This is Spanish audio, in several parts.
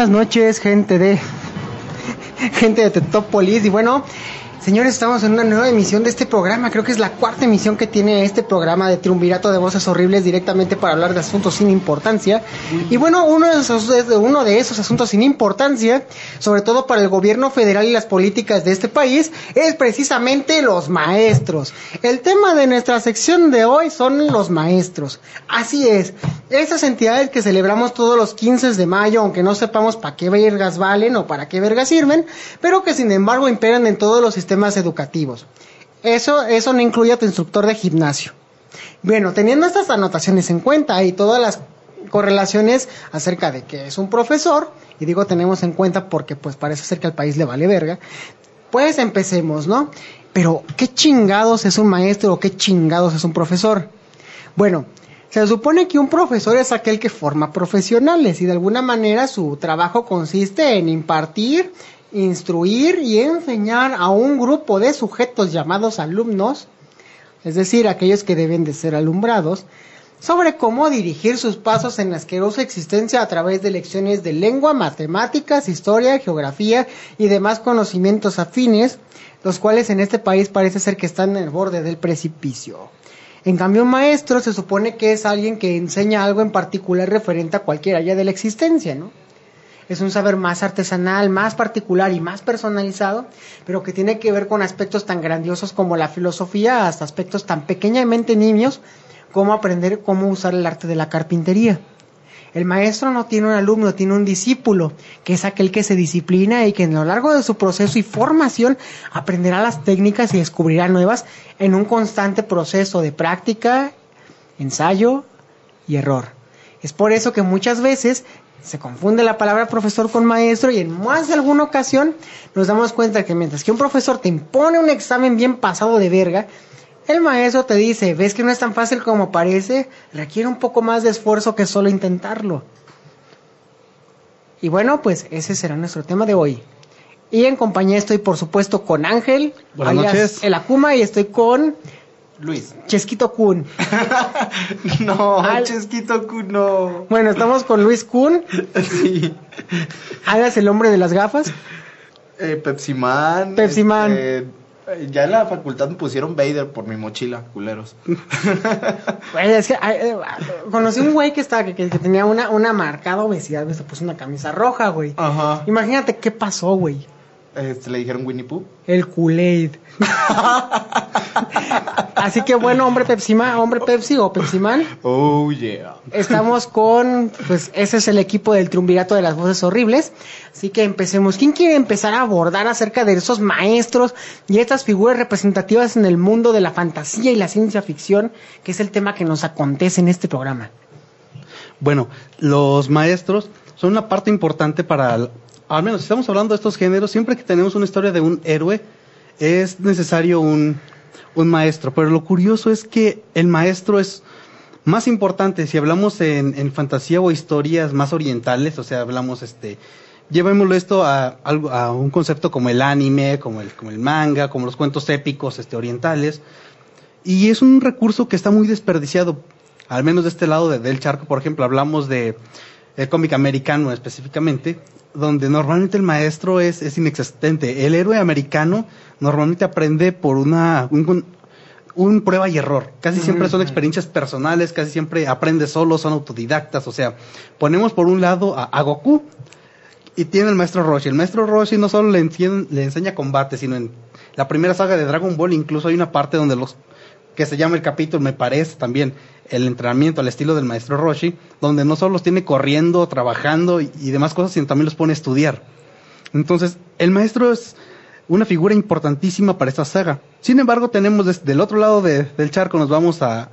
Buenas noches, gente de gente de Tetópolis. Y bueno, señores, estamos en una nueva emisión de este programa. Creo que es la cuarta emisión que tiene este programa de Triunvirato de Voces Horribles directamente para hablar de asuntos sin importancia. Y bueno, uno de esos, uno de esos asuntos sin importancia, sobre todo para el gobierno federal y las políticas de este país, es precisamente los maestros. El tema de nuestra sección de hoy son los maestros. Así es, esas entidades que celebramos todos los 15 de mayo, aunque no sepamos para qué vergas valen o para qué vergas sirven, pero que sin embargo imperan en todos los educativos. Eso, eso no incluye a tu instructor de gimnasio. Bueno, teniendo estas anotaciones en cuenta y todas las correlaciones acerca de que es un profesor, y digo tenemos en cuenta porque pues parece ser que al país le vale verga, pues empecemos, ¿no? Pero, ¿qué chingados es un maestro o qué chingados es un profesor? Bueno, se supone que un profesor es aquel que forma profesionales y de alguna manera su trabajo consiste en impartir, instruir y enseñar a un grupo de sujetos llamados alumnos, es decir, aquellos que deben de ser alumbrados, sobre cómo dirigir sus pasos en la asquerosa existencia a través de lecciones de lengua, matemáticas, historia, geografía y demás conocimientos afines, los cuales en este país parece ser que están en el borde del precipicio. En cambio, un maestro se supone que es alguien que enseña algo en particular referente a cualquier área de la existencia, ¿no? Es un saber más artesanal, más particular y más personalizado, pero que tiene que ver con aspectos tan grandiosos como la filosofía hasta aspectos tan pequeñamente niños como aprender cómo usar el arte de la carpintería. El maestro no tiene un alumno, tiene un discípulo, que es aquel que se disciplina y que a lo largo de su proceso y formación aprenderá las técnicas y descubrirá nuevas en un constante proceso de práctica, ensayo y error. Es por eso que muchas veces se confunde la palabra profesor con maestro y en más de alguna ocasión nos damos cuenta que mientras que un profesor te impone un examen bien pasado de verga, el maestro te dice, ves que no es tan fácil como parece, requiere un poco más de esfuerzo que solo intentarlo. Y bueno, pues ese será nuestro tema de hoy. Y en compañía estoy, por supuesto, con Ángel, Buenas noches. el Akuma, y estoy con Luis. Chesquito Kun. no, Al- Chesquito Kun, no. Bueno, estamos con Luis Kun, Sí. hagas el hombre de las gafas. Eh, Pepsi Man. Pepsi Man. este, ya en la facultad me pusieron Vader por mi mochila, culeros. Güey, es que eh, conocí un güey que estaba que, que tenía una, una marcada obesidad, se puso una camisa roja, güey. Ajá. Imagínate qué pasó, güey. Este, le dijeron Winnie Pooh. El Kool-Aid. Así que bueno, hombre Pepsi Man, hombre Pepsi o Pepsi Man, Oh, yeah. estamos con, pues ese es el equipo del triunvirato de las voces horribles. Así que empecemos. ¿Quién quiere empezar a abordar acerca de esos maestros y estas figuras representativas en el mundo de la fantasía y la ciencia ficción, que es el tema que nos acontece en este programa? Bueno, los maestros son una parte importante para, el- al menos si estamos hablando de estos géneros, siempre que tenemos una historia de un héroe, es necesario un, un maestro. Pero lo curioso es que el maestro es más importante si hablamos en, fantasía o historias más orientales, o sea, hablamos este... Llevémoslo esto a, a un concepto como el anime, como el, como el manga, como los cuentos épicos este, orientales. Y es un recurso que está muy desperdiciado, al menos de este lado de- del charco, por ejemplo, hablamos de el cómic americano específicamente, donde normalmente el maestro es, es inexistente. El héroe americano normalmente aprende por una un, un prueba y error. Casi siempre son experiencias personales, casi siempre aprende solo, son autodidactas. O sea, ponemos por un lado a, a Goku y tiene el maestro Roshi. El maestro Roshi no solo le, enseña- le enseña combate, sino en la primera saga de Dragon Ball incluso hay una parte donde los que se llama el capítulo, me parece también, el entrenamiento al estilo del maestro Roshi, donde no solo los tiene corriendo, trabajando y, y demás cosas, sino también los pone a estudiar. Entonces, el maestro es una figura importantísima para esta saga. Sin embargo, tenemos des- del otro lado de- del charco, nos vamos a,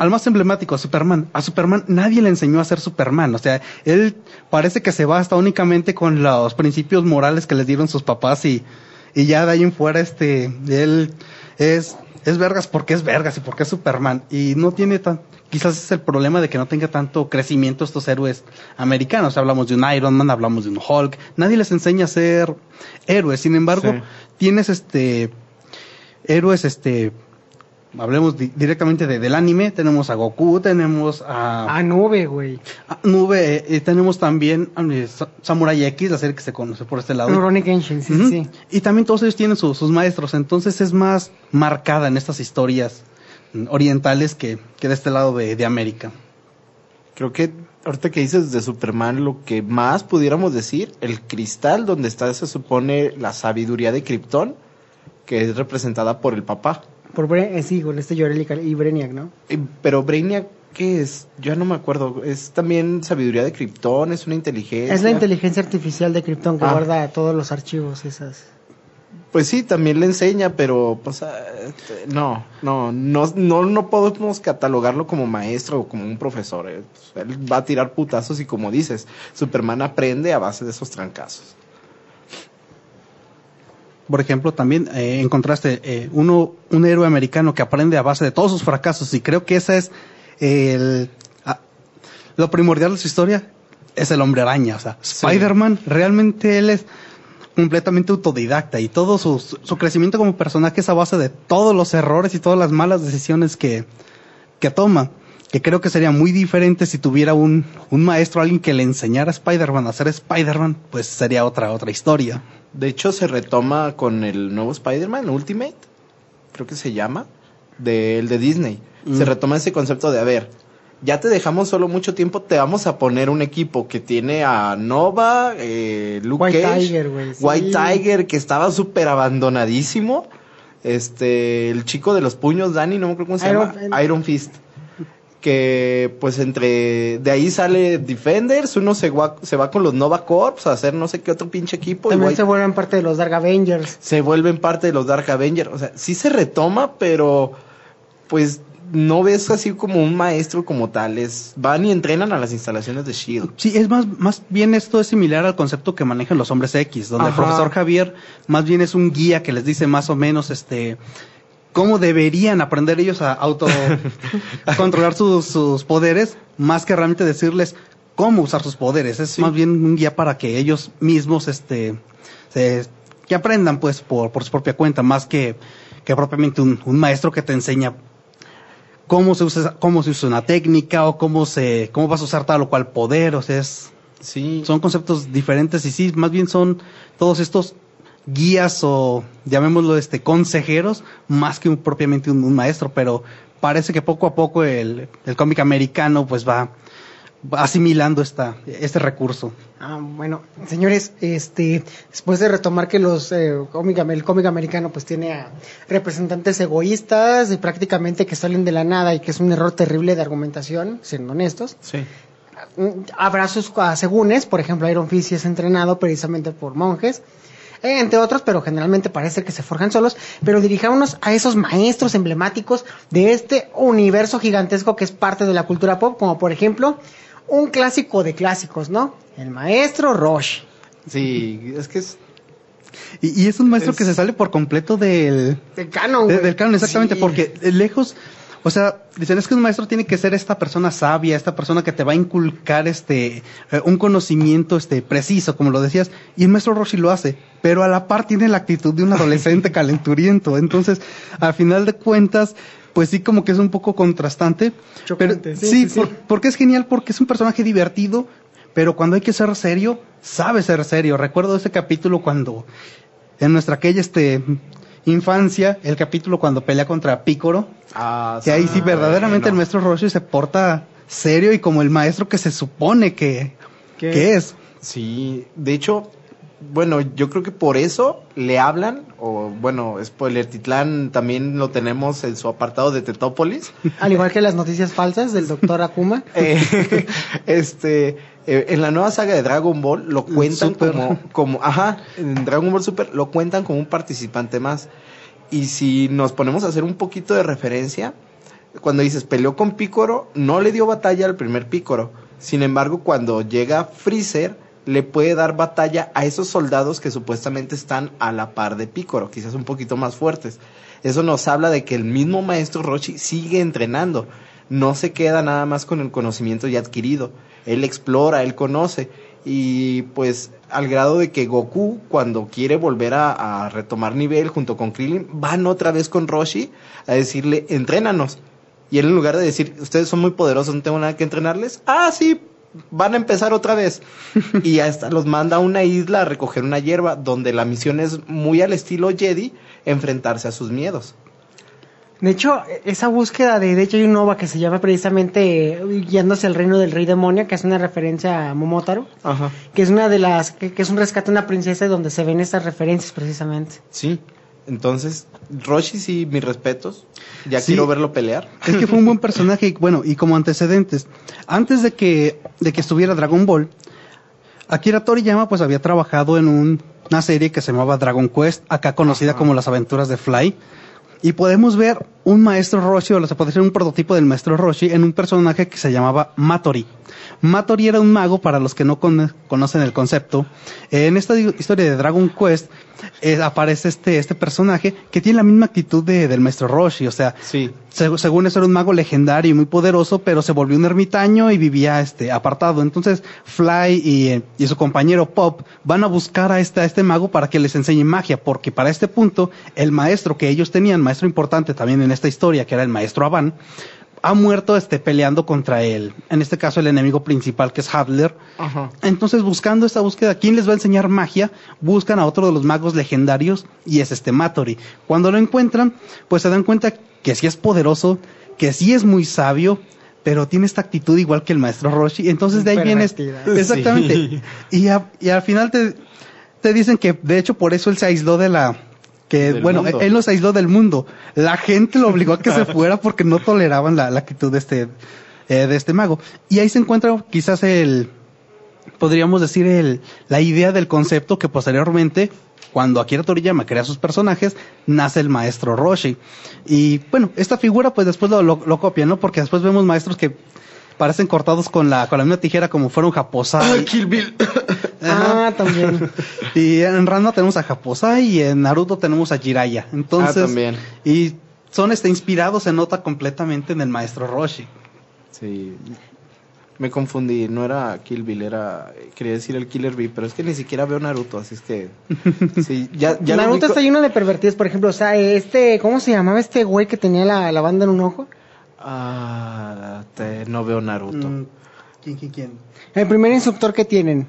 al más emblemático, a Superman. A Superman nadie le enseñó a ser Superman. O sea, él parece que se basta únicamente con los principios morales que les dieron sus papás y, y ya de ahí en fuera, este, él es, es vergas porque es vergas y porque es Superman. Y no tiene tan, quizás es el problema de que no tenga tanto crecimiento estos héroes americanos. Hablamos de un Iron Man, hablamos de un Hulk. Nadie les enseña a ser héroes. Sin embargo, Sí. tienes este, héroes, este, hablemos di- directamente de- del anime. Tenemos a Goku, tenemos a, Ah, nube, güey. a Nube, eh, y tenemos también eh, Sa- Samurai X, la serie que se conoce por este lado. Rurouni Kenshin, sí, sí. Y también todos ellos tienen su- sus maestros, entonces es más marcada en estas historias mm, orientales que, que de este lado de, de América. Creo que ahorita que dices de Superman, lo que más pudiéramos decir, el cristal donde está, se supone, la sabiduría de Krypton, que es representada por el papá. Por Bre eh, sí, con este Yorel y Brainiac, ¿no? Eh, Pero Brainiac, ¿qué es? Yo no me acuerdo. Es también sabiduría de Krypton, es una inteligencia. Es la inteligencia artificial de Krypton que Ah. guarda todos los archivos, esas. Pues sí, también le enseña, pero pues no, no, no, no, no podemos catalogarlo como maestro o como un profesor. eh. Él va a tirar putazos y como dices, Superman aprende a base de esos trancazos. Por ejemplo, también eh, encontraste eh, uno, un héroe americano que aprende a base de todos sus fracasos y creo que esa es el, ah, lo primordial de su historia, es el hombre araña. O sea, Sí. Spider-Man realmente él es completamente autodidacta y todo su, su crecimiento como personaje es a base de todos los errores y todas las malas decisiones que, que toma. Que creo que sería muy diferente si tuviera un, un maestro, alguien que le enseñara a Spider-Man a ser Spider-Man, pues sería otra, otra historia. De hecho, se retoma con el nuevo Spider-Man, Ultimate, creo que se llama, del de Disney. Se Mm. retoma ese concepto de, a ver, ya te dejamos solo mucho tiempo, te vamos a poner un equipo que tiene a Nova, eh, Luke White Cage, Tiger, sí. White Tiger, que estaba súper abandonadísimo, este, el chico de los puños, Danny, no me acuerdo cómo se Iron llama. Iron Fist. Que pues entre de ahí sale Defenders, uno se va, se va con los Nova Corps a hacer no sé qué otro pinche equipo. También se vuelven parte de los Dark Avengers. se vuelven parte de los Dark Avengers. O sea, sí se retoma, pero pues no ves así como un maestro como tal. Es, van y entrenan a las instalaciones de Shield. Sí, es más, más bien esto es similar al concepto que manejan los hombres X, donde Ajá. el profesor Javier más bien es un guía que les dice más o menos este cómo deberían aprender ellos a auto controlar sus, sus poderes, más que realmente decirles cómo usar sus poderes. Es Sí. más bien un guía para que ellos mismos este se, que aprendan pues por, por su propia cuenta, más que, que propiamente un, un maestro que te enseña cómo se usa cómo se usa una técnica o cómo se cómo vas a usar tal o cual poder, o sea, es Sí. son conceptos diferentes y sí, más bien son todos estos guías o llamémoslo este consejeros más que un- propiamente un, un maestro, pero parece que poco a poco el, el cómic americano pues va, va asimilando esta, este recurso. Ah, bueno, señores, este, después de retomar que los eh, cómic- el cómic americano pues tiene a representantes egoístas y prácticamente que salen de la nada y que es un error terrible de argumentación, siendo honestos. Sí. Mm, Habrá sus asegúnes, por ejemplo, Iron Fist es entrenado precisamente por monjes, entre otros, pero generalmente parece que se forjan solos. Pero dirijámonos a esos maestros emblemáticos de este universo gigantesco que es parte de la cultura pop, como por ejemplo un clásico de clásicos, ¿no? El maestro Roshi. Sí, es que es... Y, y es un maestro Es- que se sale por completo del, Del canon, de- güey. del canon, exactamente, Sí. porque lejos, o sea, dicen es que un maestro tiene que ser esta persona sabia, esta persona que te va a inculcar este eh, un conocimiento este preciso, como lo decías, y el maestro Roshi lo hace, pero a la par tiene la actitud de un adolescente calenturiento, entonces, al final de cuentas, pues sí como que es un poco contrastante, Chocante, pero sí, sí, sí, sí. por- porque es genial porque es un personaje divertido, pero cuando hay que ser serio, sabe ser serio. Recuerdo ese capítulo cuando en nuestra aquella este infancia, el capítulo cuando pelea contra Pícoro, Ah, que ahí sí verdaderamente el maestro Roshi se porta serio y como el maestro que se supone que, que es. Sí, de hecho, bueno, yo creo que por eso le hablan, o bueno, spoiler, Titlán también lo tenemos en su apartado de Tetópolis. Al igual que las noticias falsas del doctor Akuma. Eh, este, eh, en la nueva saga de Dragon Ball lo cuentan Super. como, como, ajá, en Dragon Ball Super lo cuentan como un participante más. Y si nos ponemos a hacer un poquito de referencia, cuando dices peleó con Picoro, no le dio batalla al primer Picoro. Sin embargo, cuando llega Freezer, le puede dar batalla a esos soldados que supuestamente están a la par de Picoro, quizás un poquito más fuertes. Eso nos habla de que el mismo maestro Roshi sigue entrenando. No se queda nada más con el conocimiento ya adquirido. Él explora, él conoce. Y pues al grado de que Goku, cuando quiere volver a, a retomar nivel junto con Krillin, van otra vez con Roshi a decirle, entrénanos. Y él en lugar de decir, ustedes son muy poderosos, no tengo nada que entrenarles, ah, sí, van a empezar otra vez. y hasta los manda a una isla a recoger una hierba, donde la misión es muy al estilo Jedi, enfrentarse a sus miedos. De hecho, esa búsqueda de, de hecho hay un OVA que se llama precisamente eh, Guiándose al reino del rey demonio, que es una referencia a Momotaro, Ajá. que es una de las, que, que es un rescate de una princesa donde se ven estas referencias precisamente. Sí. Entonces, Roshi sí, mis respetos. Ya Sí. quiero verlo pelear. Es que fue un buen personaje y bueno, y como antecedentes, antes de que, de que estuviera Dragon Ball, Akira Toriyama pues había trabajado en un- una serie que se llamaba Dragon Quest, acá conocida como Las Aventuras de Fly, y podemos ver un maestro Roshi, o se puede decir un prototipo del maestro Roshi, en un personaje que se llamaba Matori. Matori era un mago, para los que no con- conocen el concepto. En esta historia de Dragon Quest eh, aparece este, este personaje que tiene la misma actitud de- del maestro Roshi, o sea, Sí. seg- según eso era un mago legendario y muy poderoso, pero se volvió un ermitaño y vivía este apartado. Entonces Fly y, y su compañero Pop van a buscar a este, a este mago para que les enseñe magia, porque para este punto el maestro que ellos tenían, maestro importante también en esta historia, que era el maestro Avan, ha muerto este, peleando contra él, en este caso el enemigo principal que es Hadler. Ajá. Entonces, buscando esta búsqueda, ¿quién les va a enseñar magia? Buscan a otro de los magos legendarios y es este Matori. Cuando lo encuentran, pues se dan cuenta que sí es poderoso, que sí es muy sabio, pero tiene esta actitud igual que el maestro Roshi. Entonces, de ahí viene. este-. Exactamente. Sí. Y, a- y al final te, te dicen que, de hecho, por eso él se aisló de la. Que, bueno, mundo. él nos aisló del mundo. La gente lo obligó a que se fuera porque no toleraban la, la actitud de este, eh, de este mago. Y ahí se encuentra quizás el, podríamos decir, el, la idea del concepto que posteriormente, cuando Akira Toriyama crea sus personajes, nace el maestro Roshi. Y bueno, esta figura pues después lo, lo, lo copia, ¿no? Porque después vemos maestros que parecen cortados con la, con la misma tijera como fueron Japosai. Kill Bill. Ah, también. Y en Ranma tenemos a Japosai y en Naruto tenemos a Jiraiya. Entonces, Ah, también. y son este inspirados, se nota completamente en el maestro Roshi. Sí. Me confundí, no era Kill Bill, era. Quería decir el Killer Bee, pero es que ni siquiera veo Naruto, así es que. Sí, ya, Naruto está lleno de pervertidos, por ejemplo, o sea, este, ¿cómo se llamaba este güey que tenía la, la banda en un ojo? Ah, te- no veo Naruto. Mm, ¿Quién, quién, quién? El primer instructor que tienen.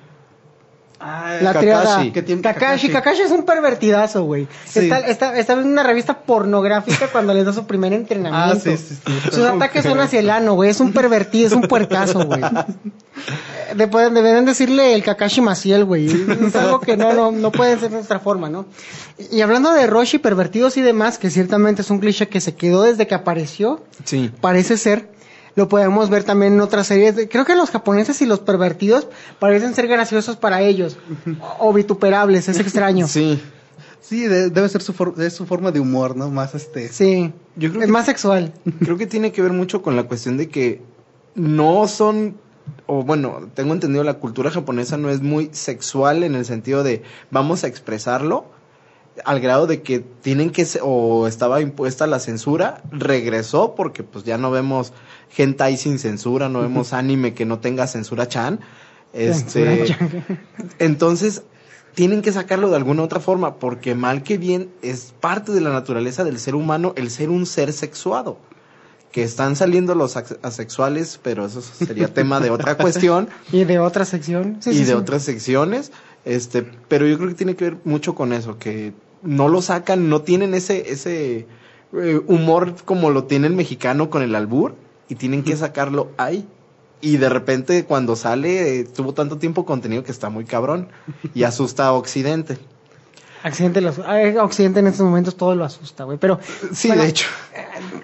Ah, La Kakashi. triada. Que tiene Kakashi. Kakashi. Kakashi es un pervertidazo, güey. Sí. Está, está, está viendo una revista pornográfica cuando le da su primer entrenamiento. Ah, sí, sí. Sus ataques son hacia el ano, güey. Es un pervertido, es un puercazo, güey. Deberían decirle el Kakashi Maciel, güey. Es algo que no, no, no puede ser de otra forma, ¿no? Y, y hablando de Roshi, pervertidos y demás, que ciertamente es un cliché que se quedó desde que apareció, Sí. parece ser. Lo podemos ver también en otras series. de- creo que los japoneses y los pervertidos parecen ser graciosos para ellos. o vituperables, es extraño. Sí. Sí, de- debe ser su, for- es su forma de humor, ¿no? Más este. Sí. Yo creo es que- más sexual. Creo que tiene que ver mucho con la cuestión de que no son o bueno, tengo entendido la cultura japonesa no es muy sexual en el sentido de vamos a expresarlo al grado de que tienen que o estaba impuesta la censura, regresó porque pues ya no vemos hentai sin censura, no vemos anime que no tenga censura chan. Este, entonces tienen que sacarlo de alguna otra forma porque mal que bien es parte de la naturaleza del ser humano el ser un ser sexuado. Que están saliendo los asexuales, pero eso sería tema de otra cuestión Y de otra sección. Sí, y sí, de sí. otras secciones, este, pero yo creo que tiene que ver mucho con eso, que no lo sacan, no tienen ese, ese eh, humor como lo tiene el mexicano con el albur, y tienen que sacarlo ahí. Y de repente cuando sale, eh, tuvo tanto tiempo contenido que está muy cabrón y asusta a Occidente. Los, ay, Occidente en estos momentos todo lo asusta, güey. Pero Sí, Bueno, de hecho.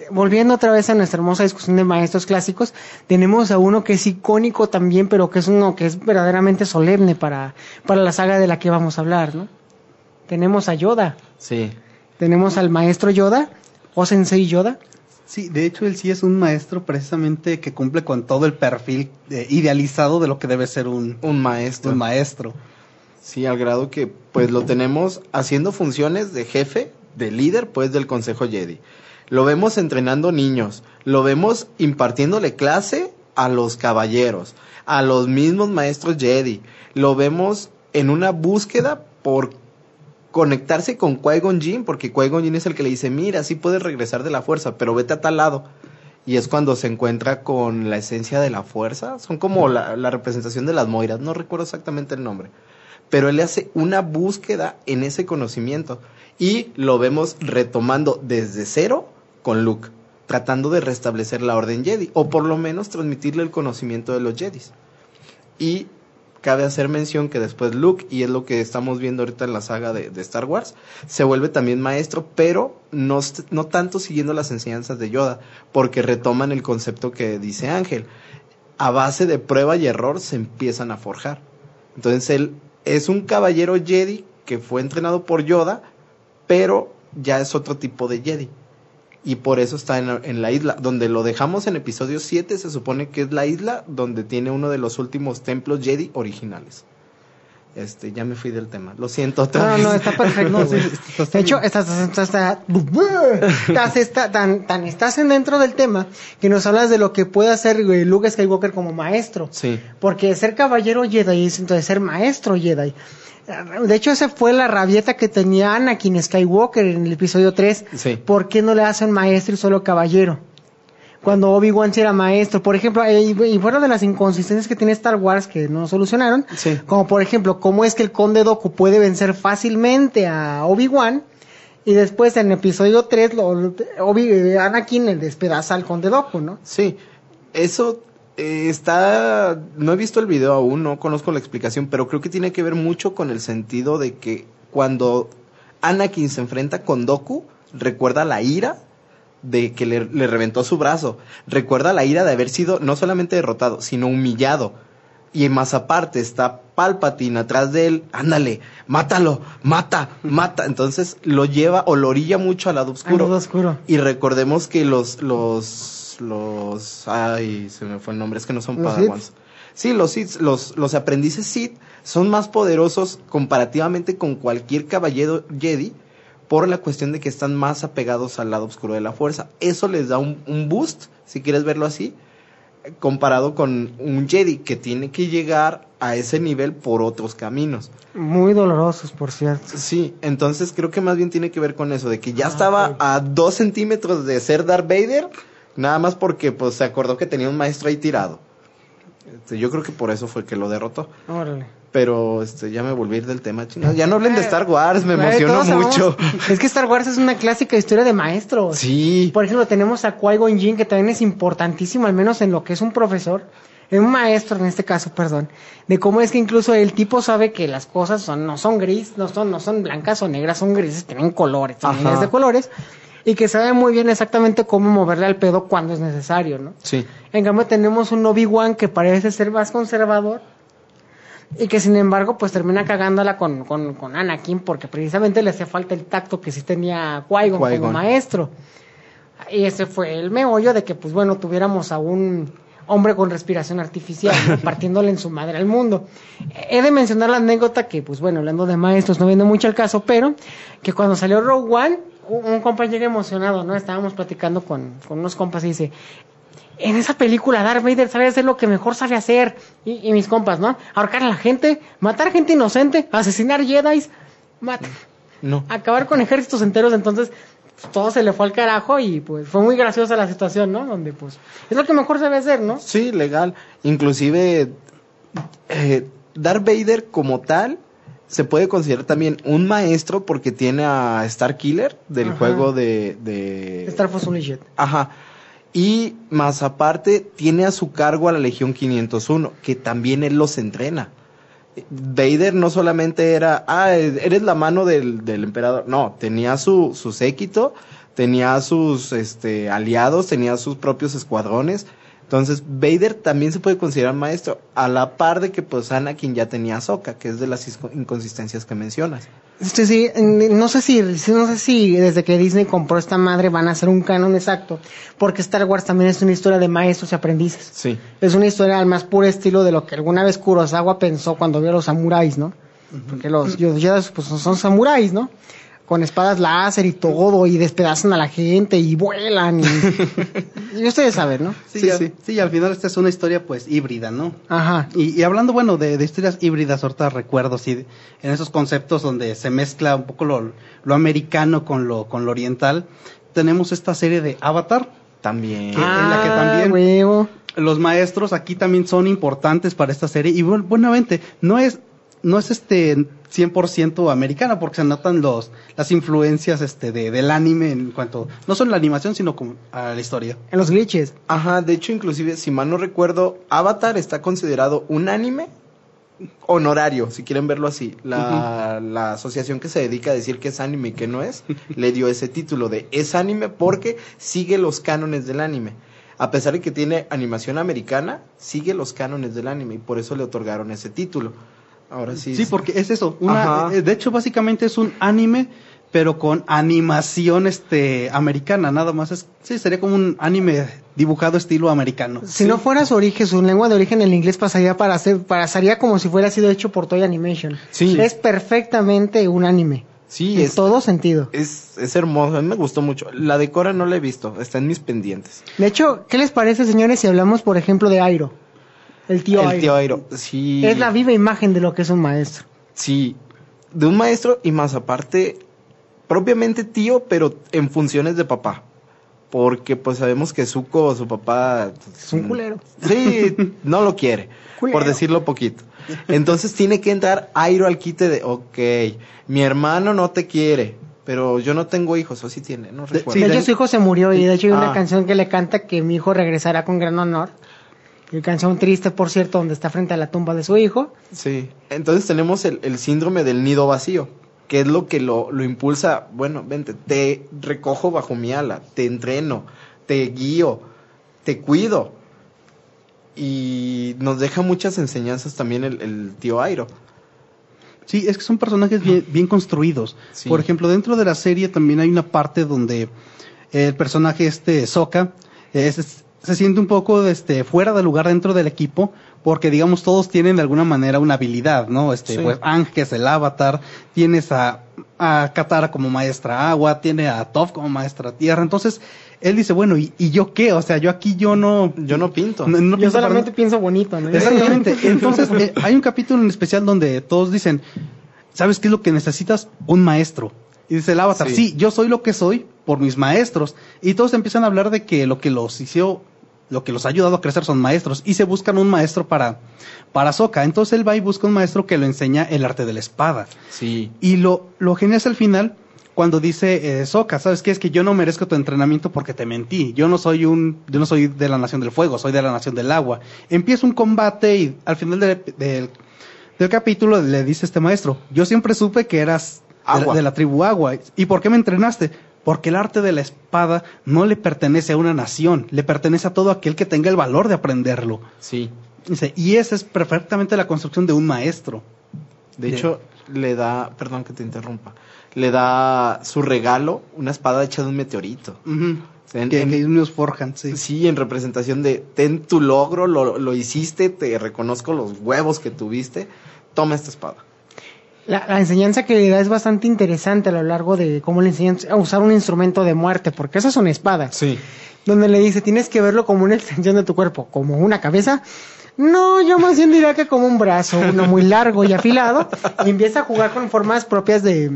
volviendo otra vez a nuestra hermosa discusión de maestros clásicos, tenemos a uno que es icónico también, pero que es uno que es verdaderamente solemne para, para la saga de la que vamos a hablar, ¿no? Tenemos a Yoda, Sí. tenemos al maestro Yoda, o Sensei Yoda, Sí, de hecho él sí es un maestro precisamente que cumple con todo el perfil eh, idealizado de lo que debe ser un, Un maestro. un maestro. Sí, al grado que pues lo tenemos haciendo funciones de jefe, de líder, pues del Consejo Jedi. Lo vemos entrenando niños, lo vemos impartiéndole clase a los caballeros, a los mismos maestros Jedi. Lo vemos en una búsqueda por conectarse con Qui-Gon porque Qui-Gon es el que le dice, mira, sí puedes regresar de la fuerza, pero vete a tal lado. Y es cuando se encuentra con la esencia de la fuerza. Son como la, la representación de las Moiras, no recuerdo exactamente el nombre. Pero él hace una búsqueda en ese conocimiento. Y lo vemos retomando desde cero con Luke, tratando de restablecer la orden Jedi, o por lo menos transmitirle el conocimiento de los Jedis. Y cabe hacer mención que después Luke, y es lo que estamos viendo ahorita en la saga de, Star Wars, se vuelve también maestro, pero no, no tanto siguiendo las enseñanzas de Yoda, porque retoman el concepto que dice Ángel. A base de prueba y error se empiezan a forjar. Entonces él es un caballero Jedi que fue entrenado por Yoda, pero ya es otro tipo de Jedi. Y por eso está en la, en la isla, donde lo dejamos en episodio 7, se supone que es la isla donde tiene uno de los últimos templos Jedi originales. Este, ya me fui del tema. Lo siento otra No, vez. no, está perfecto. No, sí, güey. está- de hecho, estás, estás, estás, estás- tan, tan estás en dentro del tema que nos hablas de lo que puede hacer Luke Skywalker como maestro. Sí, Porque ser caballero Jedi es entonces ser maestro Jedi. De hecho, esa fue la rabieta que tenía Anakin Skywalker en el episodio 3. Sí. ¿Por qué no le hacen maestro y solo caballero? Cuando Obi-Wan era maestro. Por ejemplo, y fuera de las inconsistencias que tiene Star Wars que no solucionaron, Sí. como por ejemplo, cómo es que el conde Dooku puede vencer fácilmente a Obi-Wan y después en episodio 3 lo, Obi, eh, Anakin le despedaza al conde Dooku, ¿no? sí. Eso eh, está... No he visto el video aún, no conozco la explicación, pero creo que tiene que ver mucho con el sentido de que cuando Anakin se enfrenta con Doku, recuerda la ira de que le, le reventó su brazo. Recuerda la ira de haber sido no solamente derrotado, sino humillado. Y más aparte está Palpatine atrás de él. Ándale, mátalo, mata, mata. Entonces lo lleva o lo orilla mucho al lado Al oscuro. lado oscuro. Y recordemos que los, los, los, ay, se me fue el nombre, es que no son ¿Los Padawans. Sí, los Sith, los, los aprendices Sith son más poderosos comparativamente con cualquier caballero Jedi por la cuestión de que están más apegados al lado oscuro de la fuerza. Eso les da un, un boost, si quieres verlo así, comparado con un Jedi que tiene que llegar a ese nivel por otros caminos. Muy dolorosos, por cierto. Sí, entonces creo que más bien tiene que ver con eso, de que ya estaba a dos centímetros de ser Darth Vader, nada más porque pues se acordó que tenía un maestro ahí tirado. Este, yo creo que por eso fue que lo derrotó. Órale. Pero este, ya me volví a ir del tema, chingados. Ya no hablen de Star Wars, me Eh, emociono sabemos- mucho. Es que Star Wars es una clásica historia de maestros. Sí, Por ejemplo, tenemos a Qui-Gon Jinn, que también es importantísimo, al menos en lo que es un profesor, en un maestro en este caso, perdón, de cómo es que incluso el tipo sabe que las cosas son, no son gris, no son, no son blancas o negras, son grises, tienen colores, son de colores, y que sabe muy bien exactamente cómo moverle al pedo cuando es necesario, ¿no? sí, En cambio tenemos un Obi-Wan que parece ser más conservador y que sin embargo pues termina cagándola con, con, con Anakin porque precisamente le hacía falta el tacto que sí tenía Qui-Gon como Qui-Gon. maestro. Y ese fue el meollo de que pues bueno tuviéramos a un hombre con respiración artificial, ¿no? partiéndole en su madre al mundo. He de mencionar la anécdota que, pues bueno, hablando de maestros, no viene mucho al caso, pero que cuando salió Rogue One, un, compa llega emocionado, ¿no? Estábamos platicando con, con unos compas y dice, en esa película Darth Vader sabe hacer lo que mejor sabe hacer. Y, y mis compas, ¿no? Ahorcar a la gente, matar gente inocente, asesinar Jedi, mat- No. acabar con ejércitos enteros. Entonces, pues, todo se le fue al carajo y pues fue muy graciosa la situación, ¿no? Donde pues es lo que mejor sabe hacer, ¿no? Sí, legal. Inclusive, eh, Darth Vader como tal se puede considerar también un maestro porque tiene a Star Killer del Ajá. juego de... de... Star Force Unleashed. Ajá. Y más aparte, tiene a su cargo a la Legión 501, que también él los entrena. Vader no solamente era, ah, eres la mano del, del emperador. No, tenía su, su séquito, tenía sus este, aliados, tenía sus propios escuadrones. Entonces, Vader también se puede considerar maestro, a la par de que pues Anakin ya tenía a Ahsoka, que es de las inconsistencias que mencionas. Este, sí, no sé si, no sé si desde que Disney compró esta madre van a hacer un canon exacto, porque Star Wars también es una historia de maestros y aprendices. Sí. Es una historia al más puro estilo de lo que alguna vez Kurosawa pensó cuando vio a los samuráis, ¿no? Porque los, Jedi, pues, son samuráis, ¿no? Con espadas láser y todo, y despedazan a la gente, y vuelan, y, y ustedes saben, ¿no? Sí, Sí, al- sí. sí, al final esta es una historia pues híbrida, ¿no? Ajá. Y, y hablando, bueno, de, de historias híbridas, ahorita recuerdo, sí, de- en esos conceptos donde se mezcla un poco lo, lo americano con lo, con lo oriental, tenemos esta serie de Avatar. También. Que- en la que también- huevo. Los maestros aquí también son importantes para esta serie y bu- buenamente, no es, no es este 100% americana porque se notan los, las influencias este de, del anime en cuanto, no solo la animación, sino como a la historia. En los glitches. Ajá, de hecho, inclusive, si mal no recuerdo, Avatar está considerado un anime honorario, si quieren verlo así. La, la asociación que se dedica a decir que es anime y que no es, le dio ese título de es anime porque sigue los cánones del anime. A pesar de que tiene animación americana, sigue los cánones del anime y por eso le otorgaron ese título. Ahora sí. Sí, porque es eso. Una, eh, de hecho, básicamente es un anime, pero con animación este americana, nada más. Es, sí, sería como un anime dibujado estilo americano. Si no fuera su origen, su lengua de origen, el inglés pasaría para hacer, pasaría como si fuera sido hecho por Toy Animation. Sí. Es perfectamente un anime. Sí, en es, todo sentido. es, es hermoso, a mí me gustó mucho. La de Cora no la he visto, está en mis pendientes. De hecho, ¿qué les parece, señores, si hablamos, por ejemplo, de Airo? El tío El Airo. tío Airo, sí. Es la viva imagen de lo que es un maestro. Sí, de un maestro y más aparte, propiamente tío, pero en funciones de papá. Porque pues sabemos que Zuko, su papá... Es un culero. Sí, no lo quiere, Culero. por decirlo poquito. Entonces tiene que entrar Airo al quite de, ok, mi hermano no te quiere, pero yo no tengo hijos, o sí tiene, no De- recuerdo. de de- hecho, su hijo se murió y de hecho hay una Ah. canción que le canta que mi hijo regresará con gran honor. Y canción triste, por cierto, donde está frente a la tumba de su hijo. Sí, entonces tenemos el, el síndrome del nido vacío, que es lo que lo, lo impulsa, bueno, vente, te recojo bajo mi ala, te entreno, te guío, te cuido. Y nos deja muchas enseñanzas también el, el tío Airo. Sí, es que son personajes bien, bien construidos. Sí. Por ejemplo, dentro de la serie también hay una parte donde el personaje este Soka se siente un poco este fuera de lugar dentro del equipo porque digamos todos tienen de alguna manera una habilidad, ¿no? Este Sí. pues Ang que es el avatar, tienes a a Katara como maestra agua, tiene a Toph como maestra tierra, entonces él dice, bueno, ¿y, y yo qué? O sea, yo aquí yo no Yo no pinto. no, no Yo solamente pienso bonito, ¿no? Exactamente. Entonces, eh, hay un capítulo en especial donde todos dicen, ¿sabes qué es lo que necesitas? Un maestro. Y dice el avatar, Sí. sí. yo soy lo que soy por mis maestros. Y todos empiezan a hablar de que lo que los hizo, lo que los ha ayudado a crecer son maestros. Y se buscan un maestro para, para Sokka. Entonces él va y busca un maestro que lo enseña el arte de la espada. Sí. Y lo, lo genial es al final, cuando dice eh, Sokka, ¿sabes qué? Es que yo no merezco tu entrenamiento porque te mentí. Yo no soy un, yo no soy de la nación del fuego, soy de la nación del agua. Empieza un combate y al final de- del, del capítulo le dice este maestro, yo siempre supe que eras de de la tribu agua. ¿Y por qué me entrenaste? Porque el arte de la espada no le pertenece a una nación, le pertenece a todo aquel que tenga el valor de aprenderlo. Sí. Dice, y esa es perfectamente la construcción de un maestro. De De- hecho, le da, perdón que te interrumpa, le da su regalo, una espada hecha de un meteorito. En- que, en- que ellos forjan, sí. Sí, en representación de ten tu logro, lo, lo hiciste, te reconozco los huevos que tuviste, toma esta espada. La, la enseñanza que le da es bastante interesante a lo largo de cómo le enseñan a usar un instrumento de muerte, porque eso es una espada. Sí. Donde le dice, tienes que verlo como una extensión de tu cuerpo, como una cabeza. No, yo más bien diría que como un brazo, uno muy largo y afilado, y empieza a jugar con formas propias de,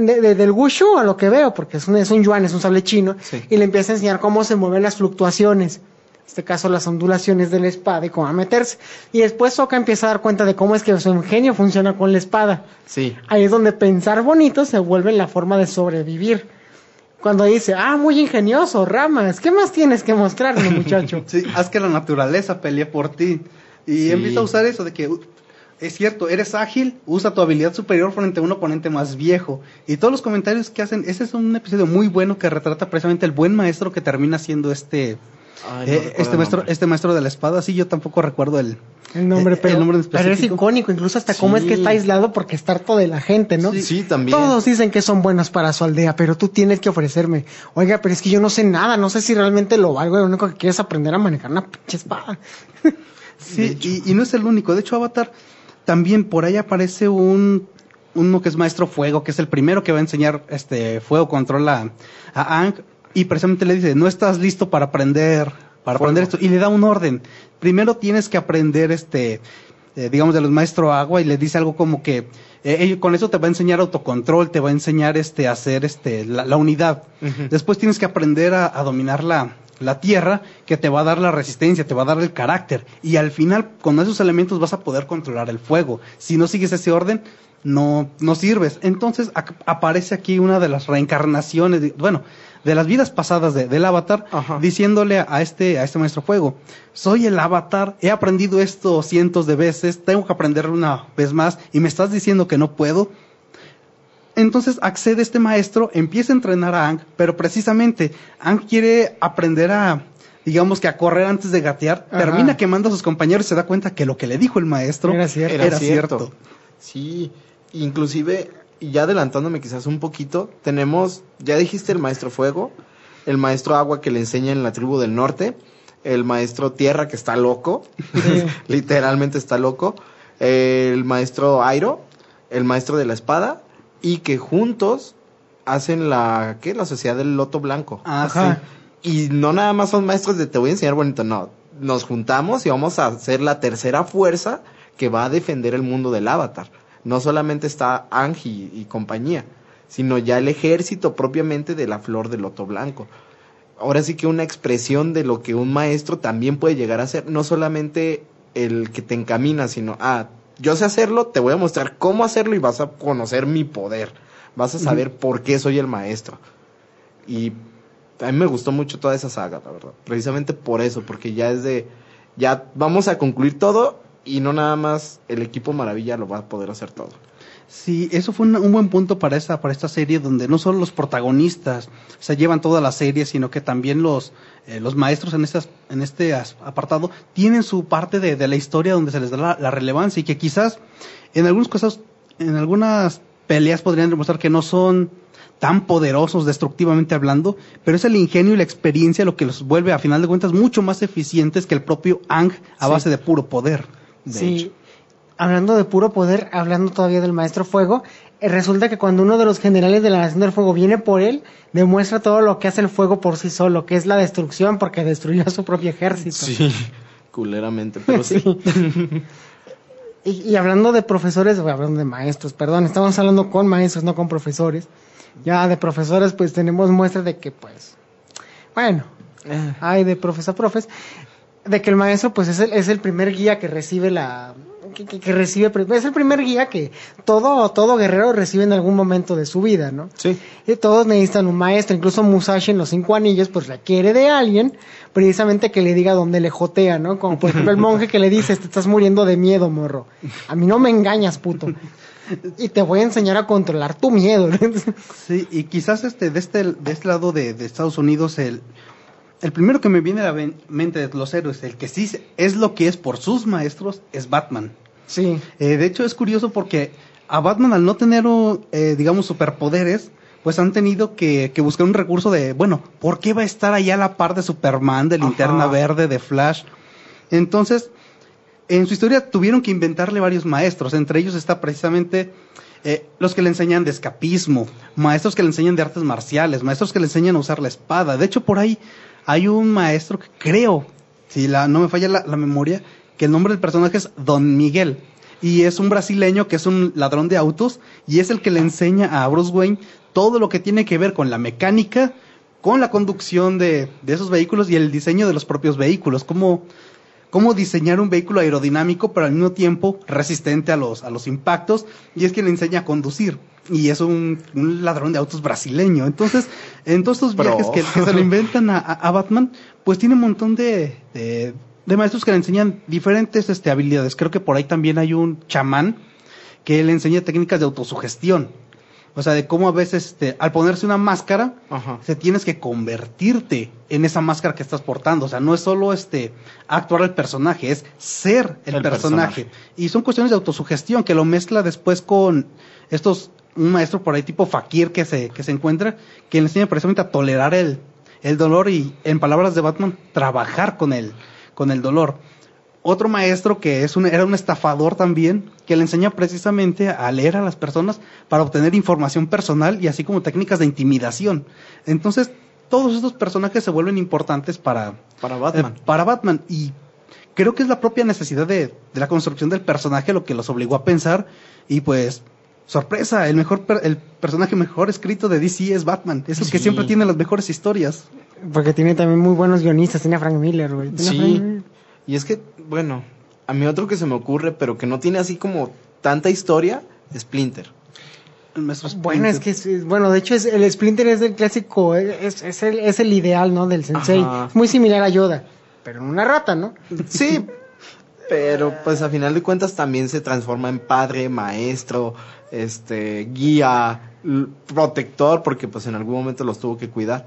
de- de- del wushu, a lo que veo, porque es un, es un yuan, es un sable chino, Sí. y le empieza a enseñar cómo se mueven las fluctuaciones, este caso las ondulaciones de la espada y cómo a meterse. Y después Soka empieza a dar cuenta de cómo es que su ingenio funciona con la espada. Sí. Ahí es donde pensar bonito se vuelve la forma de sobrevivir. Cuando dice, ah, muy ingenioso, ramas, ¿qué más tienes que mostrarme, muchacho? Sí, haz que la naturaleza pelee por ti. Y Sí. empieza a usar eso de que es cierto, eres ágil, usa tu habilidad superior frente a un oponente más viejo. Y todos los comentarios que hacen, ese es un episodio muy bueno que retrata precisamente el buen maestro que termina siendo este Ay, no eh, este maestro este maestro de la espada. Sí, yo tampoco recuerdo el El nombre, eh, pero, el nombre en pero es icónico, incluso hasta cómo es que está aislado porque está harto de la gente, ¿no? Sí, sí, también. Todos dicen que son buenos para su aldea, pero tú tienes que ofrecerme. Oiga, pero es que yo no sé nada, no sé si realmente lo valgo, lo único que quiero es aprender a manejar una pinche espada. Sí, y, y no es el único. De hecho, Avatar también por ahí aparece un uno que es maestro fuego, que es el primero que va a enseñar este fuego control a, a Aang y precisamente le dice, "No estás listo para aprender para Fuego. aprender esto" y le da un orden. Primero tienes que aprender este eh, digamos de los maestro agua y le dice algo como que eh, con eso te va a enseñar autocontrol, te va a enseñar este a hacer este la, la unidad. Después tienes que aprender a, a dominar la, la tierra, que te va a dar la resistencia, te va a dar el carácter. Y al final, con esos elementos vas a poder controlar el fuego. Si no sigues ese orden, no, no sirves. Entonces aparece aquí una de las reencarnaciones, de- bueno, de las vidas pasadas de- del avatar, Ajá. diciéndole a este, a este maestro fuego, soy el avatar, he aprendido esto cientos de veces, tengo que aprenderlo una vez más, y me estás diciendo que no puedo. Entonces accede este maestro, empieza a entrenar a Ang, pero precisamente Ang quiere aprender a, digamos que a correr antes de gatear, Ajá. termina quemando a sus compañeros y se da cuenta que lo que le dijo el maestro Era cierto. Era, cierto. Sí, inclusive, y ya adelantándome quizás un poquito, tenemos, ya dijiste el maestro fuego, el maestro agua que le enseña en la tribu del norte, el maestro tierra que está loco, literalmente está loco, el maestro airo, el maestro de la espada, y que juntos hacen la, ¿qué? La sociedad del loto blanco. Ajá. sí. Y no nada más son maestros de te voy a enseñar bonito, no. Nos juntamos y vamos a ser la tercera fuerza que va a defender el mundo del avatar. No solamente está Angie y compañía, sino ya el ejército propiamente de la flor del loto blanco. Ahora sí que una expresión de lo que un maestro también puede llegar a ser, no solamente el que te encamina, sino, ah, yo sé hacerlo, te voy a mostrar cómo hacerlo y vas a conocer mi poder. Vas a saber por qué soy el maestro. Y a mí me gustó mucho toda esa saga, la verdad. Precisamente por eso, porque ya es de, ya vamos a concluir todo y no nada más el equipo maravilla lo va a poder hacer todo. Sí, eso fue un, un buen punto para esta, para esta serie, donde no solo los protagonistas se llevan toda la serie, sino que también los, eh, los maestros en, estas, en este apartado tienen su parte de, de la historia donde se les da la, la relevancia y que quizás en algunos casos, en algunas peleas podrían demostrar que no son tan poderosos destructivamente hablando, pero es el ingenio y la experiencia lo que los vuelve a final de cuentas mucho más eficientes que el propio Ang a Sí. base de puro poder. De Sí. hecho. Hablando de puro poder, hablando todavía del maestro fuego, eh, resulta que cuando uno de los generales de la nación del fuego viene por él, demuestra todo lo que hace el fuego por sí solo, que es la destrucción porque destruyó a su propio ejército. Culeramente, pero sí. Y, y hablando de profesores, hablando de maestros, perdón, estamos hablando con maestros, no con profesores. Ya de profesores, pues tenemos muestra de que, pues, bueno, hay de profes a profes, de que el maestro, pues, es el, es el primer guía que recibe la, que, que- que recibe, es el primer guía que todo, todo guerrero recibe en algún momento de su vida, ¿no? Sí. Y todos necesitan un maestro, incluso Musashi en los cinco anillos, pues requiere de alguien precisamente que le diga dónde le jotea, ¿no? Como por ejemplo el monje que le dice, te estás muriendo de miedo, morro. A mí no me engañas, puto. Y te voy a enseñar a controlar tu miedo. Sí, y quizás este, de este, de este lado de, de Estados Unidos, el, el primero que me viene a la mente de los héroes, el que sí es lo que es por sus maestros, es Batman. Sí. Eh, de hecho, es curioso porque a Batman al no tener, eh, digamos, superpoderes, pues han tenido que, que, buscar un recurso de, bueno, ¿por qué va a estar allá a la par de Superman, de Linterna Ajá. Verde, de Flash? Entonces, en su historia tuvieron que inventarle varios maestros, entre ellos está precisamente eh, los que le enseñan de escapismo, maestros que le enseñan de artes marciales, maestros que le enseñan a usar la espada. De hecho, por ahí hay un maestro que creo, si la, no me falla la, memoria, que el nombre del personaje es Don Miguel. Y es un brasileño que es un ladrón de autos y es el que le enseña a Bruce Wayne todo lo que tiene que ver con la mecánica, con la conducción de, esos vehículos y el diseño de los propios vehículos. Cómo, diseñar un vehículo aerodinámico, pero al mismo tiempo resistente a los, impactos. Y es quien le enseña a conducir. Y es un ladrón de autos brasileño. Entonces, en todos estos viajes que, que se le inventan a, a- a Batman, pues tiene un montón de, de, de maestros que le enseñan diferentes este, habilidades. Creo que por ahí también hay un chamán que le enseña técnicas de autosugestión. O sea, de cómo a veces, este, al ponerse una máscara, Ajá. se tienes que convertirte en esa máscara que estás portando. O sea, no es solo este actuar el personaje, es ser el, El personaje. personaje. Y son cuestiones de autosugestión que lo mezcla después con estos, un maestro por ahí tipo fakir que se, que se encuentra, que le enseña precisamente a tolerar el, el dolor y, en palabras de Batman, trabajar con el, con el dolor. Otro maestro que es un, era un estafador también, que le enseña precisamente a leer a las personas para obtener información personal y así como técnicas de intimidación. Entonces, todos estos personajes se vuelven importantes para, Para Batman. eh, para Batman. Y creo que es la propia necesidad de, de la construcción del personaje lo que los obligó a pensar. Y pues, sorpresa, el mejor per- el personaje mejor escrito de DC es Batman. Es el que siempre tiene las mejores historias. Porque tiene también muy buenos guionistas. Tiene a Frank Miller, güey. Sí. Frank Miller. Y es que, bueno, a mí otro que se me ocurre, pero que no tiene así como tanta historia, Splinter. Maestro Bueno, es Splinter. que, bueno, de hecho, es, el Splinter es el clásico, es, es el, es el ideal, ¿no? Del sensei. Ajá. Es muy similar a Yoda, pero en una rata, ¿no? Sí, pero pues a final de cuentas también se transforma en padre, maestro, este, guía, protector, porque pues en algún momento los tuvo que cuidar.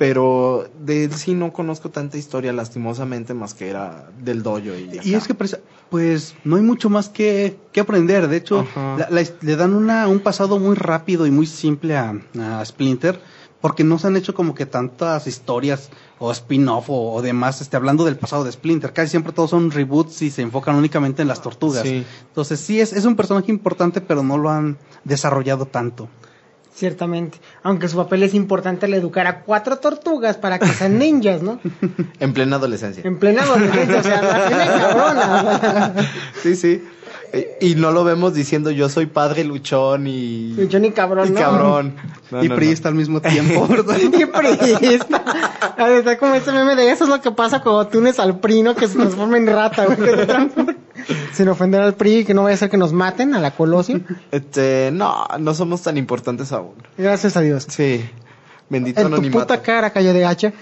Pero de él sí no conozco tanta historia, lastimosamente, más que era del dojo. Y, Y es que pues no hay mucho más que, que aprender. De hecho, la- la- le dan una, un pasado muy rápido y muy simple a, a Splinter, porque no se han hecho como que tantas historias o spin-off o, o demás, este, hablando del pasado de Splinter. Casi siempre todos son reboots y se enfocan únicamente en las tortugas. Sí. Entonces sí, es, es un personaje importante, pero no lo han desarrollado tanto. Ciertamente. Aunque su papel es importante al educar a cuatro tortugas para que sean ninjas, ¿no? En plena adolescencia. En plena adolescencia, o sea, la cabrona. Sí, sí. Y no lo vemos diciendo yo soy padre luchón y... Luchón y cabrón, y ¿no? cabrón. No, y no, priista al mismo tiempo, ¿verdad? Qué priista. A ver, Está como ese meme de eso es lo que pasa cuando te unes al PRI, ¿no? Que se transforma en rata, güey. Sin ofender al PRI, que no vaya a ser que nos maten a la Colosio. Este, no, no somos tan importantes aún. Gracias a Dios. Sí. Bendito En tu puta cara, callo de hacha.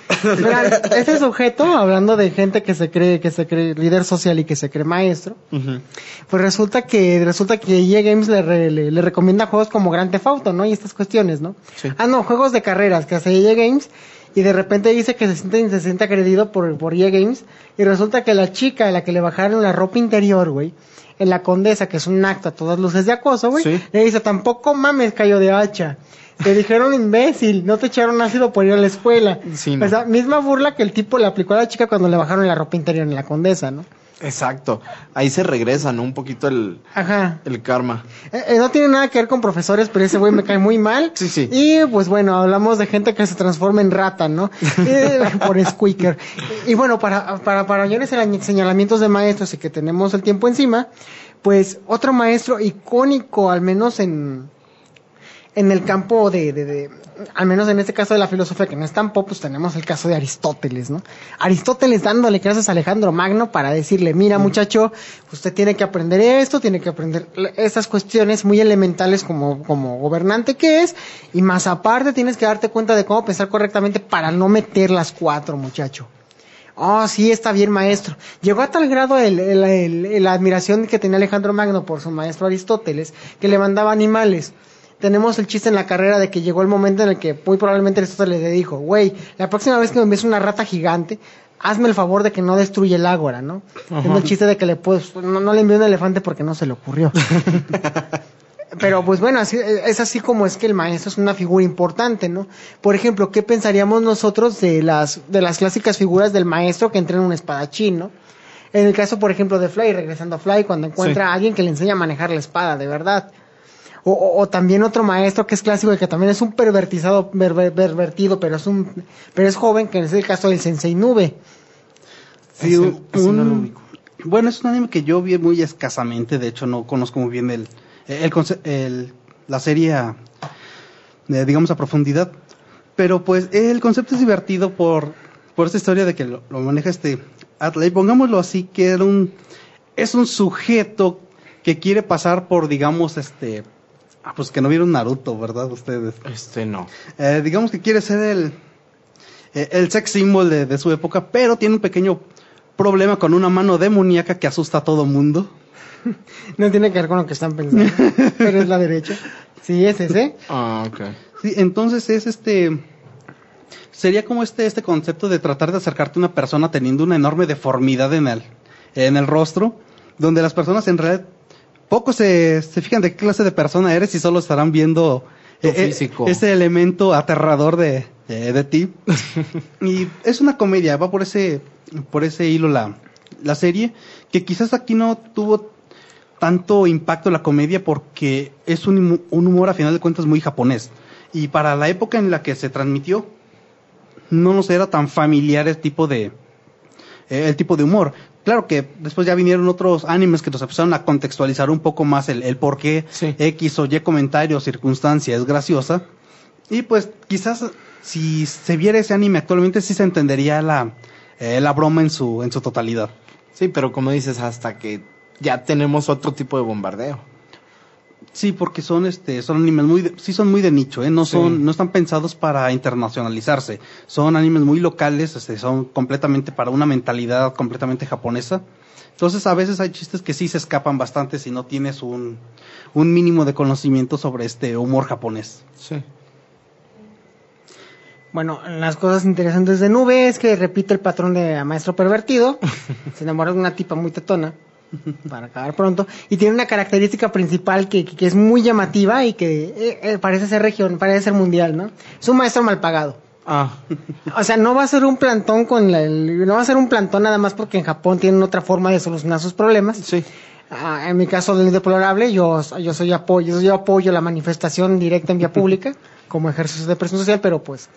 Ese sujeto, hablando de gente que se cree, que se cree líder social y que se cree maestro, pues resulta que, resulta que EA Games le, re- le, le recomienda juegos como Grand Theft Auto, ¿no? Y estas cuestiones, ¿no? Sí. Ah, no, juegos de carreras que hace EA Games. Y de repente dice que se siente, se siente agredido por, por EA Games. Y resulta que la chica a la que le bajaron la ropa interior, güey, en la condesa, que es un acto a todas luces de acoso, güey, Sí. le dice, tampoco mames, cayó de hacha. Te dijeron imbécil, no te echaron ácido por ir a la escuela. Sí, no. O sea, misma burla que el tipo le aplicó a la chica cuando le bajaron la ropa interior en la condesa, ¿no? Exacto. Ahí se regresa, ¿no? Un poquito el, Ajá. el karma. Eh, eh, no tiene nada que ver con profesores, pero ese güey me cae muy mal. Sí, sí. Y pues bueno, hablamos de gente que se transforma en rata, ¿no? Eh, por squeaker. Y bueno, para, para, para mayores señalamientos de maestros y que tenemos el tiempo encima, pues otro maestro icónico, al menos en, en el campo de, de, de- al menos en este caso de la filosofía, que no es tan pop, pues tenemos el caso de Aristóteles, ¿no? Aristóteles dándole clases a Alejandro Magno para decirle, mira muchacho, usted tiene que aprender esto, tiene que aprender estas cuestiones muy elementales como, como gobernante que es, y más aparte tienes que darte cuenta de cómo pensar correctamente para no meter las cuatro, muchacho. Oh, sí, está bien, maestro. Llegó a tal grado el- el- el- la admiración que tenía Alejandro Magno por su maestro Aristóteles, que le mandaba animales. Tenemos el chiste en la carrera de que llegó el momento en el que muy probablemente Aristóteles le dijo, güey, la próxima vez que me envíes una rata gigante, hazme el favor de que no destruya el ágora, ¿no? Tengo el chiste de que le pues, no, no le envió un elefante porque no se le ocurrió. Pero pues bueno, así, es así como es que el maestro es una figura importante, ¿no? Por ejemplo, ¿qué pensaríamos nosotros de las, de las clásicas figuras del maestro que entrena un espadachín, ¿no? En el caso, por ejemplo, de Fly, regresando a Fly, cuando encuentra Sí. a alguien que le enseña a manejar la espada, de verdad. O, o- o también otro maestro que es clásico y que también es un pervertizado, perver- pervertido, pero es un, pero es joven, que es el caso del Sensei Nube. Sí, Ese- un- bueno, es un anime que yo vi muy escasamente, de hecho no conozco muy bien el, el, el- la serie, a- eh, digamos, a profundidad. Pero pues el concepto es divertido por, por esta historia de que lo, lo maneja este Atley. Pongámoslo así, que era un, es un sujeto que quiere pasar por, digamos, este, ah, pues que no vieron Naruto, ¿verdad? Ustedes. Este no. Eh, digamos que quiere ser el, eh, el sex symbol de, de su época, pero tiene un pequeño problema con una mano demoníaca que asusta a todo mundo. No tiene que ver con lo que están pensando, pero es la derecha. Sí, es ese. Ah, ok. Sí, entonces es este. Sería como este, este concepto de tratar de acercarte a una persona teniendo una enorme deformidad en el, en el rostro, donde las personas en realidad poco se, se fijan de qué clase de persona eres y solo estarán viendo eh, eh, ese elemento aterrador de, de, de ti. y es una comedia, va por ese, por ese hilo la, la serie, que quizás aquí no tuvo tanto impacto la comedia porque es un, un humor a final de cuentas muy japonés. Y para la época en la que se transmitió, no nos era tan familiar el tipo de, eh, el tipo de humor. Claro que después ya vinieron otros animes que nos empezaron a contextualizar un poco más el, el por qué Sí. X o Y comentario o circunstancia es graciosa. Y pues quizás si se viera ese anime actualmente sí se entendería la, eh, la broma en su, en su totalidad. Sí, pero como dices, hasta que ya tenemos otro tipo de bombardeo. Sí, porque son este son animes muy de- sí son muy de nicho, ¿eh? no Sí. son no están pensados para internacionalizarse. Son animes muy locales, este, son completamente para una mentalidad completamente japonesa. Entonces, a veces hay chistes que sí se escapan bastante si no tienes un un mínimo de conocimiento sobre este humor japonés. Sí. Bueno, las cosas interesantes de Nube es que repite el patrón de maestro pervertido. se enamora de una tipa muy tetona. Para acabar pronto. Y tiene una característica principal que, que- es muy llamativa y que eh, eh, parece ser región, parece ser mundial, ¿no? Es un maestro mal pagado. Ah, O sea, no va a ser un plantón con la- el- no va a ser un plantón nada más porque en Japón tienen otra forma de solucionar sus problemas. sí. Ah, en mi caso del deplorable, yo, yo soy apoyo, yo apoyo la manifestación directa en vía pública como ejercicio de presión social, pero pues,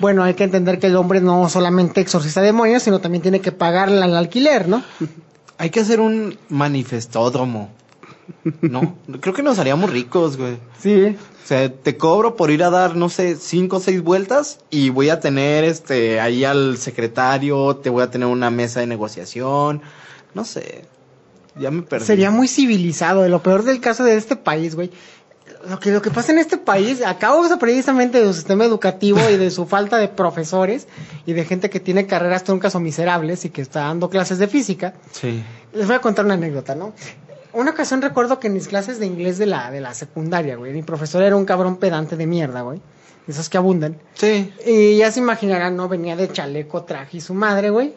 bueno, hay que entender que el hombre no solamente exorciza demonios, sino también tiene que pagar el alquiler, ¿no? Hay que hacer un manifestódromo. No, creo que nos haríamos ricos, güey. Sí. O sea, te cobro por ir a dar, no sé, cinco o seis vueltas y voy a tener este ahí al secretario, te voy a tener una mesa de negociación, no sé. Ya me perdí. Sería muy civilizado. Lo peor del caso de este país, güey. Lo que, lo que pasa en este país, a causa precisamente de su sistema educativo y de su falta de profesores y de gente que tiene carreras troncas o miserables y que está dando clases de física, Sí. Les voy a contar una anécdota, ¿no? Una ocasión recuerdo que en mis clases de inglés de la, de la secundaria, güey, mi profesor era un cabrón pedante de mierda, güey. Esos que abundan. Sí. Y ya se imaginarán, ¿no? Venía de chaleco, traje y su madre, güey.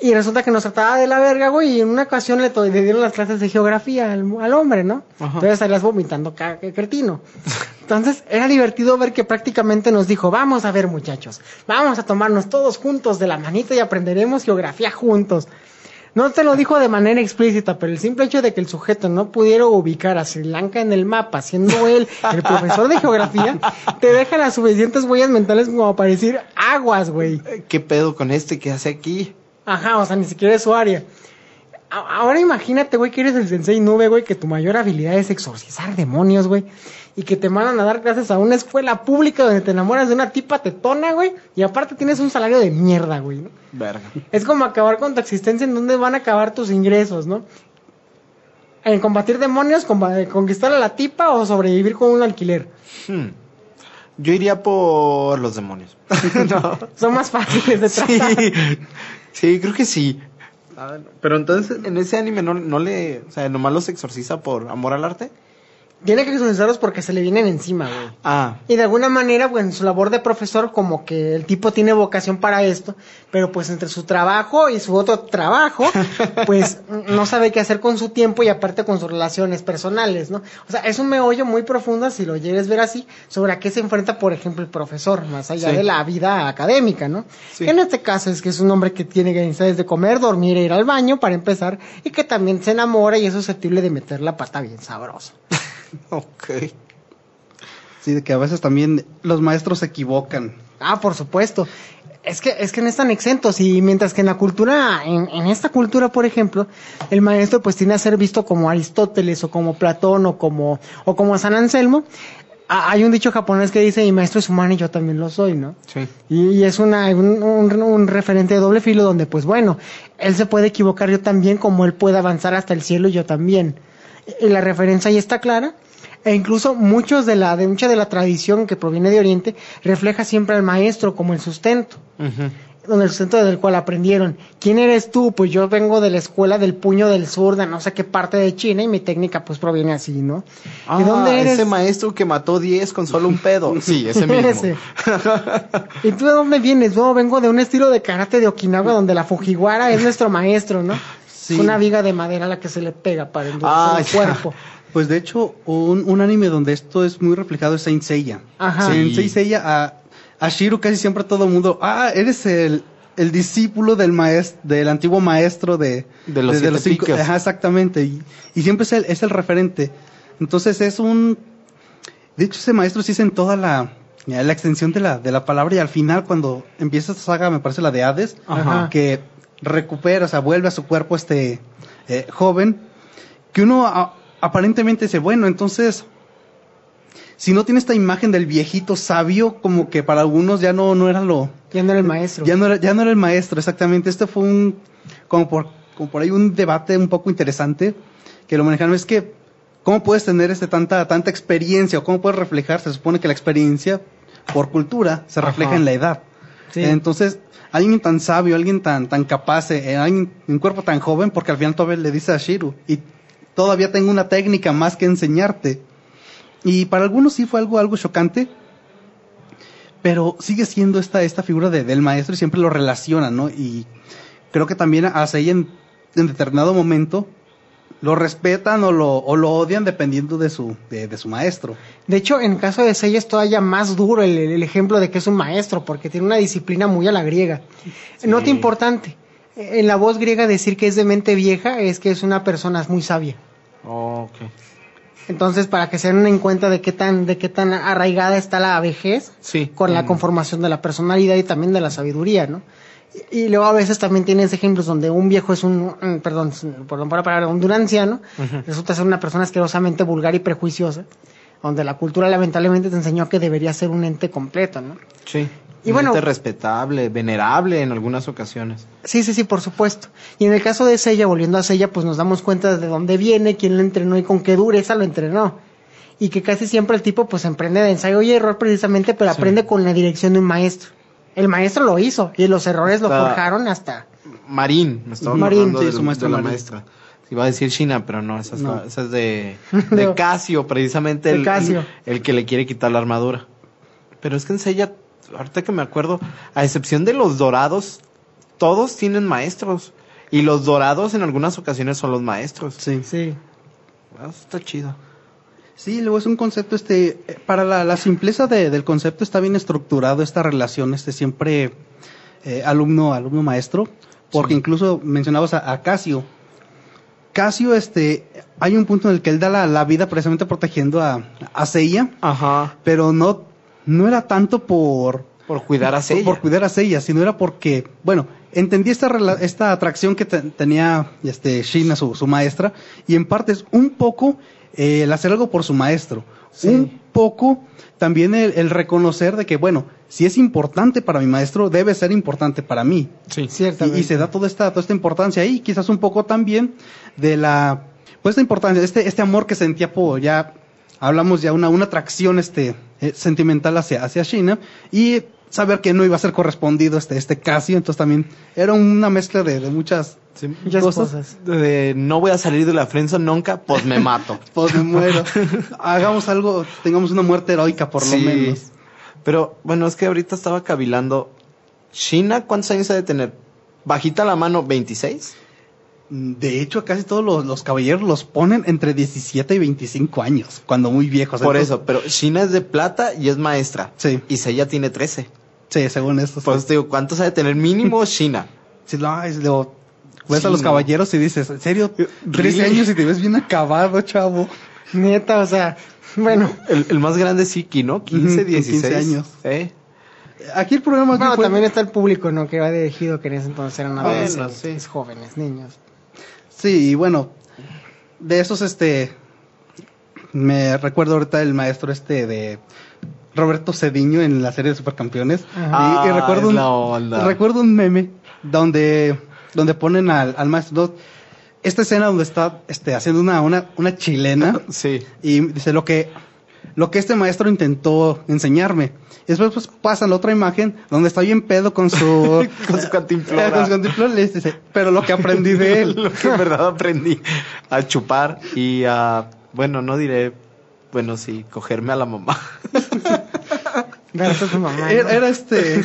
Y resulta que nos trataba de la verga, güey, y en una ocasión le, dieron las clases de geografía al, al hombre, ¿no? Ajá. Entonces salías vomitando cretino. Entonces era divertido ver que prácticamente nos dijo, vamos a ver muchachos, vamos a tomarnos todos juntos de la manita y aprenderemos geografía juntos. No te lo dijo de manera explícita, pero el simple hecho de que el sujeto no pudiera ubicar a Sri Lanka en el mapa, siendo él el profesor de geografía, te deja las suficientes huellas mentales como para decir aguas, güey. ¿Qué pedo con este que hace aquí? Ajá, o sea, ni siquiera es su área. Ahora imagínate, güey, que eres el sensei nube, güey, que tu mayor habilidad es exorcizar demonios, güey. Y que te mandan a dar clases a una escuela pública donde te enamoras de una tipa tetona, güey. Y aparte tienes un salario de mierda, güey, ¿no? Verga. Es como acabar con tu existencia en donde van a acabar tus ingresos, ¿no? En combatir demonios, comba- conquistar a la tipa o sobrevivir con un alquiler. Hmm. Yo iría por los demonios. no. Son más fáciles de tratar. Sí. Sí, creo que sí. Pero entonces, en ese anime no, no le. O sea, nomás los exorciza por amor al arte. Tiene que exorcizarlos porque se le vienen encima, güey. Ah, Y de alguna manera, pues en su labor de profesor, como que el tipo tiene vocación para esto, pero pues entre su trabajo y su otro trabajo, pues no sabe qué hacer con su tiempo y aparte con sus relaciones personales, ¿no? O sea, es un meollo muy profundo, si lo a ver así, sobre a qué se enfrenta, por ejemplo, el profesor, más allá Sí. de la vida académica, ¿no? Sí. En este caso es que es un hombre que tiene necesidades de comer, dormir e ir al baño para empezar, y que también se enamora y es susceptible de meter la pata bien sabroso. ok. Sí, de que a veces también los maestros se equivocan. Ah, por supuesto. Es que, es que no están exentos y mientras que en la cultura, en, en esta cultura, por ejemplo, el maestro pues tiene a ser visto como Aristóteles o como Platón o como, o como San Anselmo, hay un dicho japonés que dice, mi maestro es humano y yo también lo soy, ¿no? Sí. Y, y es una, un, un- un referente de doble filo donde, pues bueno, él se puede equivocar yo también como él puede avanzar hasta el cielo y yo también. Y la referencia ahí está clara. E incluso muchos de la, de mucha de la tradición que proviene de Oriente refleja siempre al maestro como el sustento, donde el sustento del cual aprendieron. ¿Quién eres tú? Pues yo vengo de la escuela del puño del sur, de no sé qué parte de China, y mi técnica pues proviene así, ¿no? Ah, ¿De dónde eres? ese maestro que mató 10 con solo un pedo. Sí, ese mismo. Ese. ¿Y tú de dónde vienes? No, vengo de un estilo de karate de Okinawa donde la Fujiwara es nuestro maestro, ¿no? Sí. Una viga de madera a la que se le pega para endurecer Ah, el ya. cuerpo. Pues de hecho, un, un anime donde esto es muy reflejado es Saint Seiya. Ajá. En Sí. Saint Seiya, a, a Shiro casi siempre todo el mundo, ah, eres el, el discípulo del maestro, del antiguo maestro de, De los siete cinco- picos. Ajá, exactamente. Y, y siempre es el, es el referente. Entonces es un, de hecho ese maestro sí es en toda la, la extensión de la, de la palabra y al final cuando empieza esta saga, me parece la de Hades, Ajá. que recupera, o sea, vuelve a su cuerpo este eh, joven, que uno a- aparentemente dice, bueno, entonces, si no tiene esta imagen del viejito sabio, como que para algunos ya no, no era lo, Ya no era el maestro. ya no era, ya no era el maestro, exactamente. Este fue un, como por, como por ahí un debate un poco interesante, que lo manejaron, es que, ¿cómo puedes tener este tanta, tanta experiencia o cómo puedes reflejar? Se supone que la experiencia, por cultura, se refleja Ajá. en la edad. Entonces, alguien tan sabio, alguien tan, tan capaz, eh, alguien, un cuerpo tan joven, porque al final todavía le dice a Shiru, y todavía tengo una técnica más que enseñarte. Y para algunos sí fue algo, algo chocante, pero sigue siendo esta, esta figura de- del maestro y siempre lo relaciona, ¿no? Y creo que también a Sei en, en determinado momento lo respetan o lo, o lo odian dependiendo de su, de, de su maestro. De hecho, en el caso de Seiya es todavía más duro el, el ejemplo de que es un maestro, porque tiene una disciplina muy a la griega. Nota importante, en la voz griega decir que es de mente vieja es que es una persona muy sabia. Oh, ok. Entonces, para que se den en cuenta de qué tan, de qué tan arraigada está la vejez Sí. con la Mm. conformación de la personalidad y también de la sabiduría, ¿no? Y, luego a veces también tienes ejemplos donde un viejo es un, mm, perdón, perdón por la palabra, un anciano, resulta ser una persona asquerosamente vulgar y prejuiciosa, donde la cultura lamentablemente te enseñó que debería ser un ente completo, ¿no? Sí. Y Y bueno- respetable, venerable en algunas ocasiones. Sí, sí, sí, por supuesto. Y en el caso de Sella, volviendo a Sella, pues nos damos cuenta de dónde viene, quién lo entrenó y con qué dureza lo entrenó. Y que casi siempre el tipo pues emprende de ensayo y error precisamente, pero Sí. aprende con la dirección de un maestro. El maestro lo hizo y los errores lo forjaron hasta... Marín, me estaba Marín, sí, su maestra de la Marín. maestra. Iba a decir China, pero no, esa es, No. la- esa es de, de No. Casio, precisamente De el, Casio. el que le quiere quitar la armadura. Pero es que en Seiya, ahorita que me acuerdo, a excepción de los dorados, todos tienen maestros. Y los dorados en algunas ocasiones son los maestros. Sí. Sí. Ah, eso está chido. Sí, luego es un concepto, este, eh, para la, la simpleza de- del concepto está bien estructurado esta relación, este siempre eh, alumno, alumno maestro, porque Sí. incluso mencionabas a, a Casio. Casio, este, hay un punto en el que él da la, la vida precisamente protegiendo a, a Seiya, Ajá. pero no, no era tanto por, Por cuidar a Seiya. por cuidar a Seiya, sino era porque, bueno, entendí esta, esta atracción que te- tenía este Shina, su, su maestra, y en parte es un poco eh, el hacer algo por su maestro, Sí. un poco también el, el reconocer de que, bueno, si es importante para mi maestro, debe ser importante para mí. Sí. Ciertamente. Y, y se da toda esta, toda esta importancia ahí, quizás un poco también de la, pues esta importancia, este, este amor que sentía por, ya hablamos ya una, una atracción este, eh, sentimental hacia, hacia China, y saber que no iba a ser correspondido este, este Casio, entonces también era una mezcla de, de muchas, Sí, Muchas cosas. cosas. de no voy a salir de la friendzone nunca, pues me mato. Pues me muero. Hagamos algo, tengamos una muerte heroica por lo menos. Pero bueno, es que ahorita estaba cavilando. ¿China cuántos años ha de tener? Bajita la mano, 26. De hecho, casi todos los, los caballeros los ponen entre 17 y 25 años, cuando muy viejos. Por Entonces, eso, pero China es de plata y es maestra. Sí. Y Seiya tiene 13. Sí, según esto. Pues te digo, ¿cuántos ha de tener mínimo China? Sí, no, es lo- ves Sí, a los no. caballeros y dices, ¿en serio? 13 Really? años y te ves bien acabado, chavo. Neta, o sea, bueno. El, el más grande es Iki, ¿no? 15, Ujú, con 16 15 años. ¿Eh? Aquí el problema es que Bueno, fue- también está el público, ¿no? Que va dirigido, que en ese entonces eran Bueno, adolescentes, sí. jóvenes, niños. Sí, y bueno, de esos, este, me recuerdo ahorita el maestro este de Roberto Cediño en la serie de Supercampeones. Ajá. Y, y Ah, recuerdo, es un, la onda. recuerdo un meme donde, donde ponen al, al maestro, esta escena donde está este, haciendo una, una, una chilena Sí. y dice lo que, lo que este maestro intentó enseñarme. Y después pues, pasa la otra imagen donde está bien pedo con su... Con su cantimplora. con su cantimplora, le dice, pero lo que aprendí de él. Lo que en verdad aprendí a chupar y a, bueno, no diré, bueno, sí, cogerme a la mamá. Gracias a tu mamá. ¿no? Era, era este.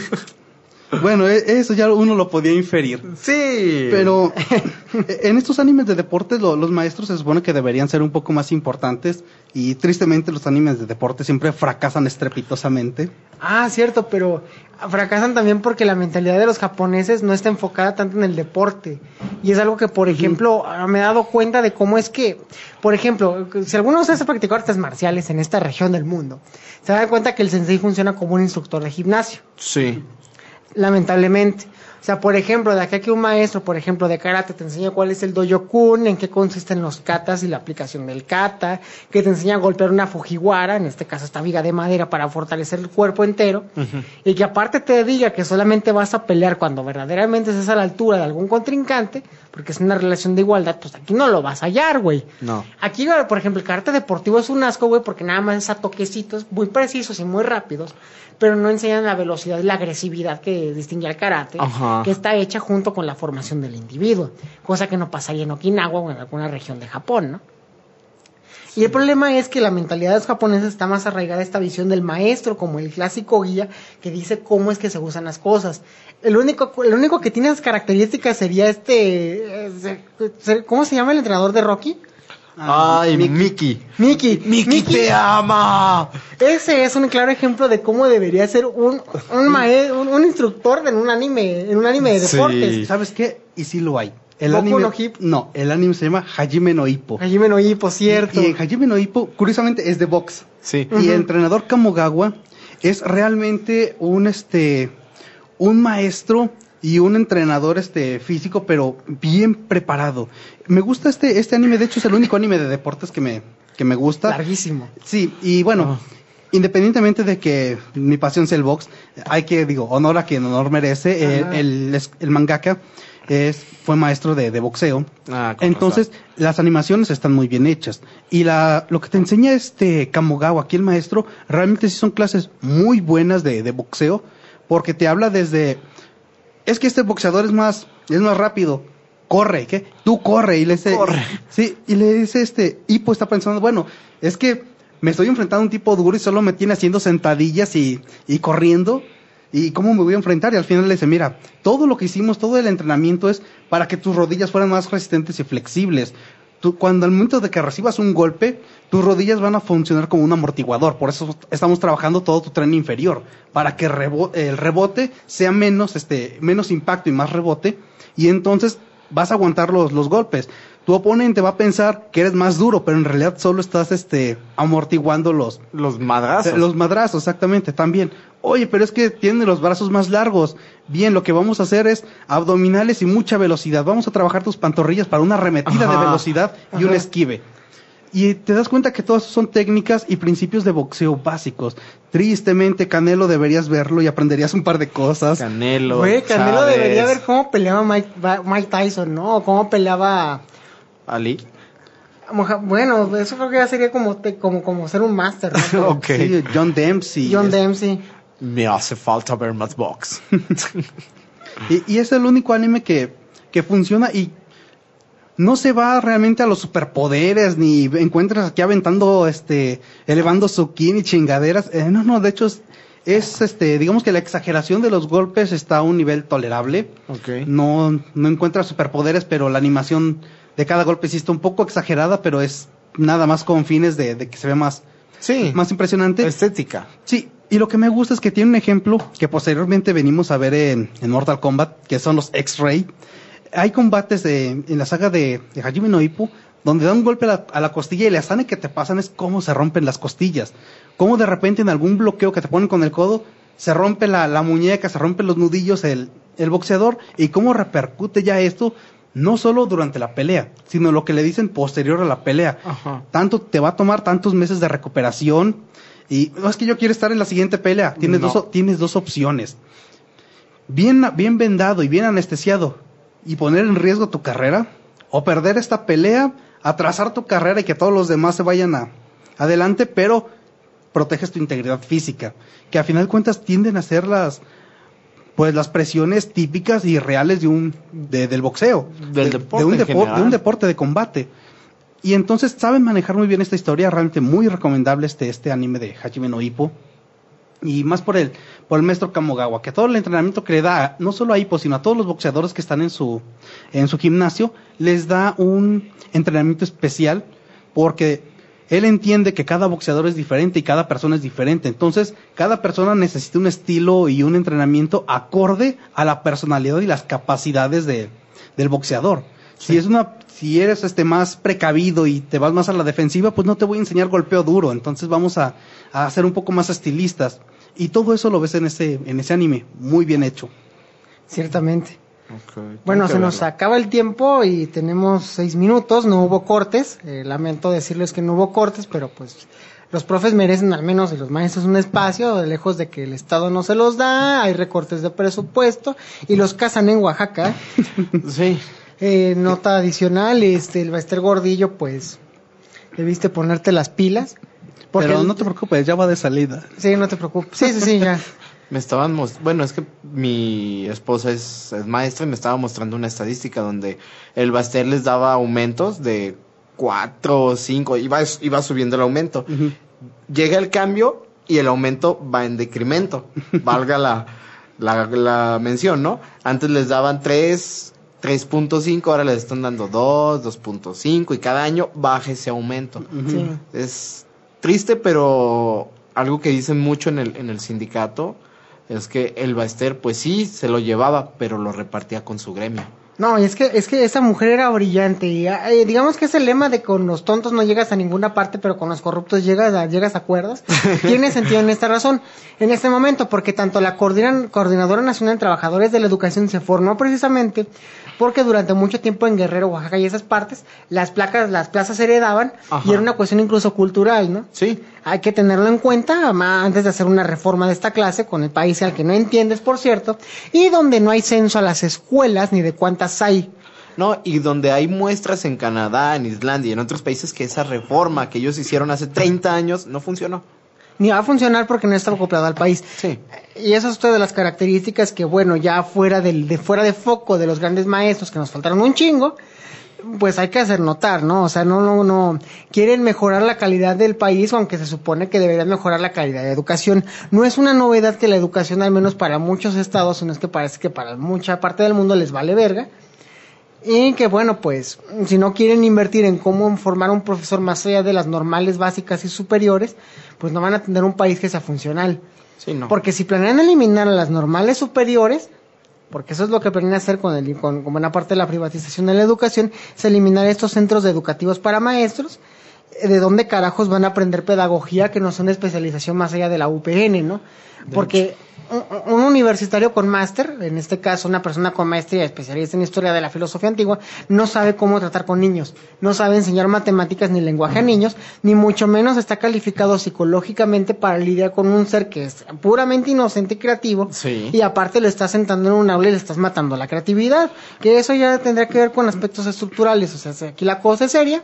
Bueno, e- eso ya uno lo podía inferir. Sí. Pero en estos animes de deportes lo- los maestros se supone que deberían ser un poco más importantes y tristemente los animes de deporte siempre fracasan estrepitosamente. Ah, cierto, pero fracasan también porque la mentalidad de los japoneses no está enfocada tanto en el deporte. Y es algo que, por ejemplo, ah, me he dado cuenta de cómo es que, por ejemplo, si alguno de ustedes ha practicado artes marciales en esta región del mundo, se dan cuenta que el sensei funciona como un instructor de gimnasio. Sí. Lamentablemente. O sea, por ejemplo, de acá que un maestro, por ejemplo, de karate te enseña cuál es el dojo-kun, en qué consisten los katas y la aplicación del kata, que te enseña a golpear una fujiwara, en este caso esta viga de madera para fortalecer el cuerpo entero, y que aparte te diga que solamente vas a pelear cuando verdaderamente estés a la altura de algún contrincante, porque es una relación de igualdad, pues aquí no lo vas a hallar, güey. No. Aquí, por ejemplo, el karate deportivo es un asco, güey, porque nada más es a toquecitos muy precisos y muy rápidos, pero no enseñan la velocidad y la agresividad que distingue al karate, Ajá. que está hecha junto con la formación del individuo, cosa que no pasaría en Okinawa o en alguna región de Japón, ¿no? Y el problema es que la mentalidad de los japoneses está más arraigada a esta visión del maestro como el clásico guía que dice cómo es que se usan las cosas. El único, el único que tiene esas características sería este, eh, se- ¿cómo se llama el entrenador de Rocky? Ay, Mickey. Mickey. Mickey te ama. Ese es un claro ejemplo de cómo debería ser un, un, mae- un, un instructor en un anime, en un anime de Sí. deportes. ¿Sabes qué? Y sí lo hay. El Boku anime, no Hip. no, el anime se llama Hajime no Ippo. Hajime no Ippo, cierto. Y en Hajime no Ippo, curiosamente, es de box. Sí. Y el entrenador Kamogawa es realmente un este un maestro y un entrenador este físico, pero bien preparado. Me gusta este este anime, de hecho es el único anime de deportes que me que me gusta. Larguísimo. Sí, y bueno, independientemente de que mi pasión sea el box, hay que, digo, honor a quien honor merece. El, el mangaka es, fue maestro de, de boxeo. Ah, Entonces, las animaciones están muy bien hechas. Y la, lo que te enseña este Kamogawa, aquí el maestro, realmente sí son clases muy buenas de, de boxeo, porque te habla desde, es que este boxeador es más, es más rápido. Corre, ¿qué? Tú corre y le dice, Corre. sí, y le dice este, Hippo está pensando, bueno, es que me estoy enfrentando a un tipo duro y solo me tiene haciendo sentadillas y, y corriendo. ¿Y cómo me voy a enfrentar? Y al final le dice, mira, todo lo que hicimos, todo el entrenamiento es para que tus rodillas fueran más resistentes y flexibles. Tú, cuando al momento de que recibas un golpe, tus rodillas van a funcionar como un amortiguador. Por eso estamos trabajando todo tu tren inferior, para que el rebote sea menos, este, menos impacto y más rebote. Y entonces vas a aguantar los, los golpes. Tu oponente va a pensar que eres más duro, pero en realidad solo estás este, amortiguando los, Los madrazos. los madrazos, exactamente, también. Oye, pero es que tiene los brazos más largos. Bien, lo que vamos a hacer es abdominales y mucha velocidad. Vamos a trabajar tus pantorrillas para una arremetida de velocidad y un esquive. Y te das cuenta que todas son técnicas y principios de boxeo básicos. Tristemente, Canelo deberías verlo y aprenderías un par de cosas. Canelo. Güey, Canelo Chávez, debería ver cómo peleaba Mike, Tyson, ¿no? O cómo peleaba... Ali. Bueno, eso creo que ya sería como, te- como, como ser un máster, ¿no? ok. Sí, John Dempsey. John es- Dempsey. Me hace falta ver más box. Y, y es el único anime que, que funciona y no se va realmente a los superpoderes ni encuentras aquí aventando, este, elevando su ki ni chingaderas. Eh, no, no, de hecho es, es, este, digamos que la exageración de los golpes está a un nivel tolerable. ok. No, no encuentras superpoderes, pero la animación de cada golpe sí está un poco exagerada, pero es nada más con fines de, de que se ve más, Sí. más impresionante. estética. Sí, y lo que me gusta es que tiene un ejemplo que posteriormente venimos a ver en, en Mortal Kombat, que son los X-Ray. Hay combates de, en la saga de, de Hajime no Ippo donde da un golpe a la, a la costilla y la sane que te pasan es cómo se rompen las costillas. Cómo de repente en algún bloqueo que te ponen con el codo, se rompe la, la muñeca, se rompen los nudillos el, el boxeador y cómo repercute ya esto no solo durante la pelea, sino lo que le dicen posterior a la pelea. Ajá. Tanto te va a tomar tantos meses de recuperación y no es que yo quiero estar en la siguiente pelea. Tienes, No. dos, tienes dos opciones. Bien, bien vendado y bien anestesiado y poner en riesgo tu carrera o perder esta pelea, atrasar tu carrera y que todos los demás se vayan a, adelante, pero proteges tu integridad física, que a final de cuentas tienden a ser las pues las presiones típicas y reales de un de- del boxeo, Del de, deporte de un depo- de un deporte de combate. Y entonces saben manejar muy bien esta historia, realmente muy recomendable este este anime de Hajime no Ippo. Y más por el por el maestro Kamogawa, que todo el entrenamiento que le da no solo a Ippo, sino a todos los boxeadores que están en su en su gimnasio, les da un entrenamiento especial porque él entiende que cada boxeador es diferente y cada persona es diferente. Entonces, cada persona necesita un estilo y un entrenamiento acorde a la personalidad y las capacidades de, del boxeador. Si es una, si eres este más precavido y te vas más a la defensiva, pues no te voy a enseñar golpeo duro. Entonces vamos a, a ser un poco más estilistas. Y todo eso lo ves en ese, en ese anime, muy bien hecho. Ciertamente. Bueno, se nos acaba el tiempo y tenemos seis minutos, no hubo cortes. Eh, lamento decirles que no hubo cortes, pero pues los profes merecen al menos y los maestros un espacio, lejos de que el Estado no se los da, hay recortes de presupuesto y los cazan en Oaxaca. Sí. Eh, nota adicional, este, el Baester Gordillo, pues debiste ponerte las pilas. Porque Pero no te preocupes, ya va de salida. Sí, no te preocupes. Sí, sí, sí, ya. Me estaban mos- bueno, es que mi esposa es, es maestra y me estaba mostrando una estadística donde el Baster les daba aumentos de cuatro o cinco, iba, iba subiendo el aumento. Llega el cambio y el aumento va en decremento, valga la, la, la mención, ¿no? Antes les daban 3, 3.5, ahora les están dando 2, 2.5 y cada año baja ese aumento. Sí. Es triste, pero algo que dicen mucho en el, en el sindicato es que el Baester, pues sí, se lo llevaba, pero lo repartía con su gremio. No, y es que, es que esa mujer era brillante. Y, eh, digamos que es el lema de con los tontos no llegas a ninguna parte, pero con los corruptos llegas a, llegas a acuerdos. Tiene sentido en esta razón, en este momento, porque tanto la Coordinadora Nacional de Trabajadores de la Educación se formó precisamente porque durante mucho tiempo en Guerrero, Oaxaca y esas partes, las placas, las plazas se heredaban Ajá. y era una cuestión incluso cultural, ¿no? Sí, Hay que tenerlo en cuenta antes de hacer una reforma de esta clase con el país al que no entiendes, por cierto, y donde no hay censo a las escuelas ni de cuántas hay. no, y donde hay muestras en Canadá, en Islandia y en otros países que esa reforma que ellos hicieron hace 30 años no funcionó. Ni va a funcionar porque no está acoplado al país. Sí. Y eso es otra de las características que, bueno, ya fuera del, de fuera de foco de los grandes maestros que nos faltaron un chingo, pues hay que hacer notar, ¿no? O sea, no, no, no. Quieren mejorar la calidad del país, aunque se supone que deberían mejorar la calidad de educación. No es una novedad que la educación, al menos para muchos estados, no es que parece que para mucha parte del mundo les vale verga. Y que bueno, pues, si no quieren invertir en cómo formar un profesor más allá de las normales, básicas y superiores, pues no van a tener un país que sea funcional. Sí, no. Porque si planean eliminar a las normales superiores, porque eso es lo que planean hacer con, el, con, con buena parte de la privatización de la educación, es eliminar estos centros educativos para maestros, de dónde carajos van a aprender pedagogía que no son especialización más allá de la UPN, ¿no? Porque un, un universitario con máster, en este caso una persona con maestría especialista en historia de la filosofía antigua, no sabe cómo tratar con niños, no sabe enseñar matemáticas ni lenguaje a niños, ni mucho menos está calificado psicológicamente para lidiar con un ser que es puramente inocente y creativo, Sí. y aparte lo estás sentando en un aula y le estás matando la creatividad, que eso ya tendrá que ver con aspectos estructurales, o sea, aquí la cosa es seria.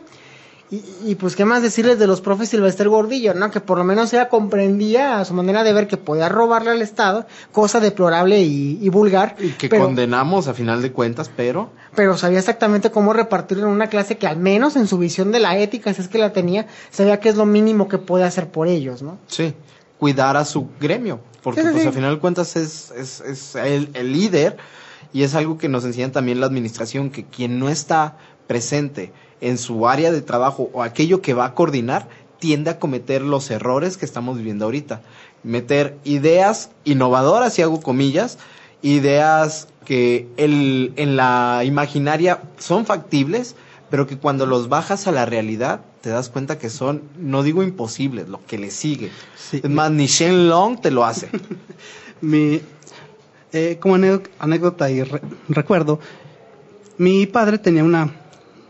Y, y, pues qué más decirles de los profes Silvestre Gordillo, ¿no? Que por lo menos ella comprendía a su manera de ver que podía robarle al Estado, cosa deplorable y, y vulgar. Y que pero, condenamos a final de cuentas, pero... Pero sabía exactamente cómo repartirlo en una clase que al menos en su visión de la ética, si es que la tenía, sabía que es lo mínimo que puede hacer por ellos, ¿no? Sí, cuidar a su gremio, porque Sí, sí, pues sí. a final de cuentas es, es, es el, el líder y es algo que nos enseña también la administración, que quien no está presente en su área de trabajo o aquello que va a coordinar, tiende a cometer los errores que estamos viviendo ahorita. Meter ideas innovadoras, y hago comillas, ideas que el, en la imaginaria son factibles, pero que cuando los bajas a la realidad te das cuenta que son, no digo imposibles, lo que le sigue. Sí. Es más, ni Shen Long te lo hace. Mi, eh, como anécdota, y re- recuerdo, mi padre tenía una,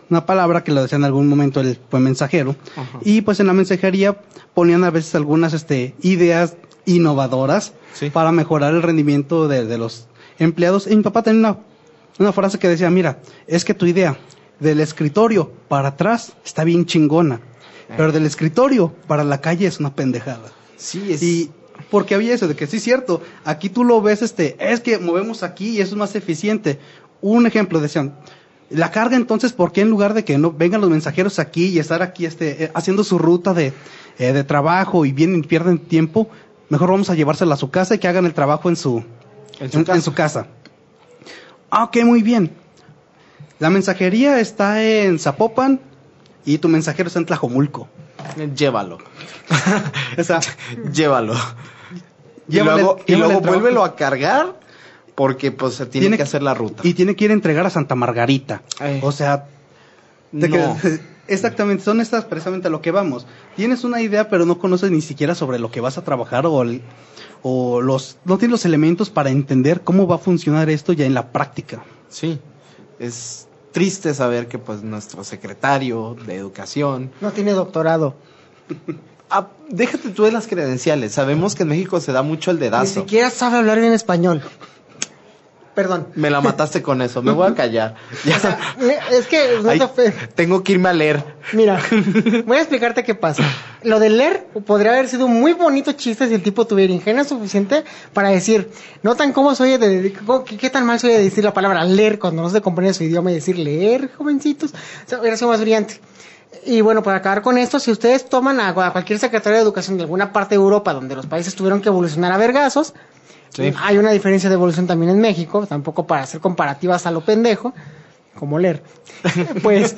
una palabra que lo decía en algún momento el buen mensajero, Ajá. y pues en la mensajería ponían a veces algunas este, ideas innovadoras Sí. para mejorar el rendimiento de, de los empleados. Y mi papá tenía una, una frase que decía, mira, es que tu idea del escritorio para atrás está bien chingona, pero del escritorio para la calle es una pendejada. Sí, es... Y porque había eso de que sí es cierto, aquí tú lo ves, este, es que movemos aquí y eso es más eficiente. Un ejemplo, decían, la carga entonces, ¿por qué en lugar de que no vengan los mensajeros aquí y estar aquí este, eh, haciendo su ruta de, eh, de trabajo y vienen y pierden tiempo, mejor vamos a llevársela a su casa y que hagan el trabajo en su, En su en- casa. en su casa. Ah, ok, muy bien. La mensajería está en Zapopan y tu mensajero está en Tlajomulco. Llévalo. O sea, Llévalo. Y luego, y luego vuélvelo a cargar porque pues se tiene, Tiene que hacer la ruta. y tiene que ir a entregar a Santa Margarita. Ay. O sea, No. que- exactamente, son estas precisamente a lo que vamos. Tienes una idea, pero no conoces ni siquiera sobre lo que vas a trabajar o, el- o los no tienes los elementos para entender cómo va a funcionar esto ya en la práctica. Sí. Es triste saber que pues nuestro secretario de educación No tiene doctorado. Déjate tú de las credenciales. Sabemos que en México se da mucho el Ni dedazo. siquiera sabe hablar bien español. Perdón. Me la mataste con eso. Me voy a callar. Ya. O sea, es que no Ay, te fe- tengo que irme a leer. Mira, voy a explicarte qué pasa. Lo de leer podría haber sido un muy bonito chiste si el tipo tuviera ingenio suficiente para decir, no tan cómo soy de, qué, qué tan mal soy de decir la palabra leer cuando no se comprende su idioma y decir leer, jovencitos. O sea, hubiera sido más brillante. Y bueno, para acabar con esto, si ustedes toman a, a cualquier secretario de educación de alguna parte de Europa donde los países tuvieron que evolucionar a vergazos, Sí. hay una diferencia de evolución también en México, tampoco para hacer comparativas a lo pendejo, como leer. Pues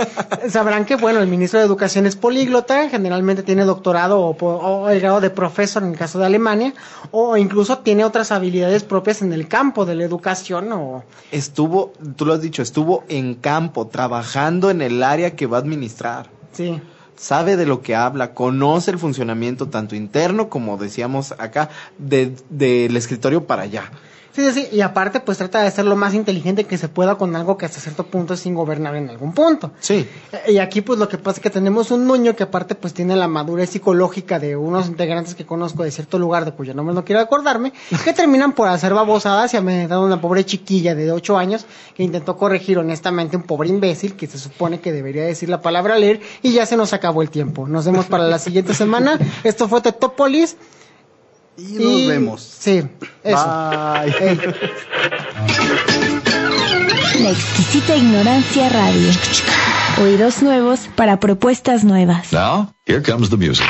sabrán que, bueno, el ministro de Educación es políglota, generalmente tiene doctorado o, o el grado de profesor en el caso de Alemania, o incluso tiene otras habilidades propias en el campo de la educación o... Estuvo, tú lo has dicho, estuvo en campo, trabajando en el área que va a administrar. Sí. Sabe de lo que habla, conoce el funcionamiento tanto interno como decíamos acá, de- del escritorio para allá. Sí, sí, sí, y aparte pues trata de ser lo más inteligente que se pueda con algo que hasta cierto punto es ingobernable en algún punto. Sí. Y aquí pues lo que pasa es que tenemos un Nuño que aparte pues tiene la madurez psicológica de unos integrantes que conozco de cierto lugar de cuyo nombre no quiero acordarme, que terminan por hacer babosadas y amenazar a una pobre chiquilla de 8 años que intentó corregir honestamente un pobre imbécil que se supone que debería decir la palabra leer y ya se nos acabó el tiempo. Nos vemos para la siguiente semana. Esto fue Tetópolis. Y nos vemos. Sí, eso. Bye. La exquisita ignorancia radio. Oídos nuevos para propuestas nuevas. Now, here comes the music.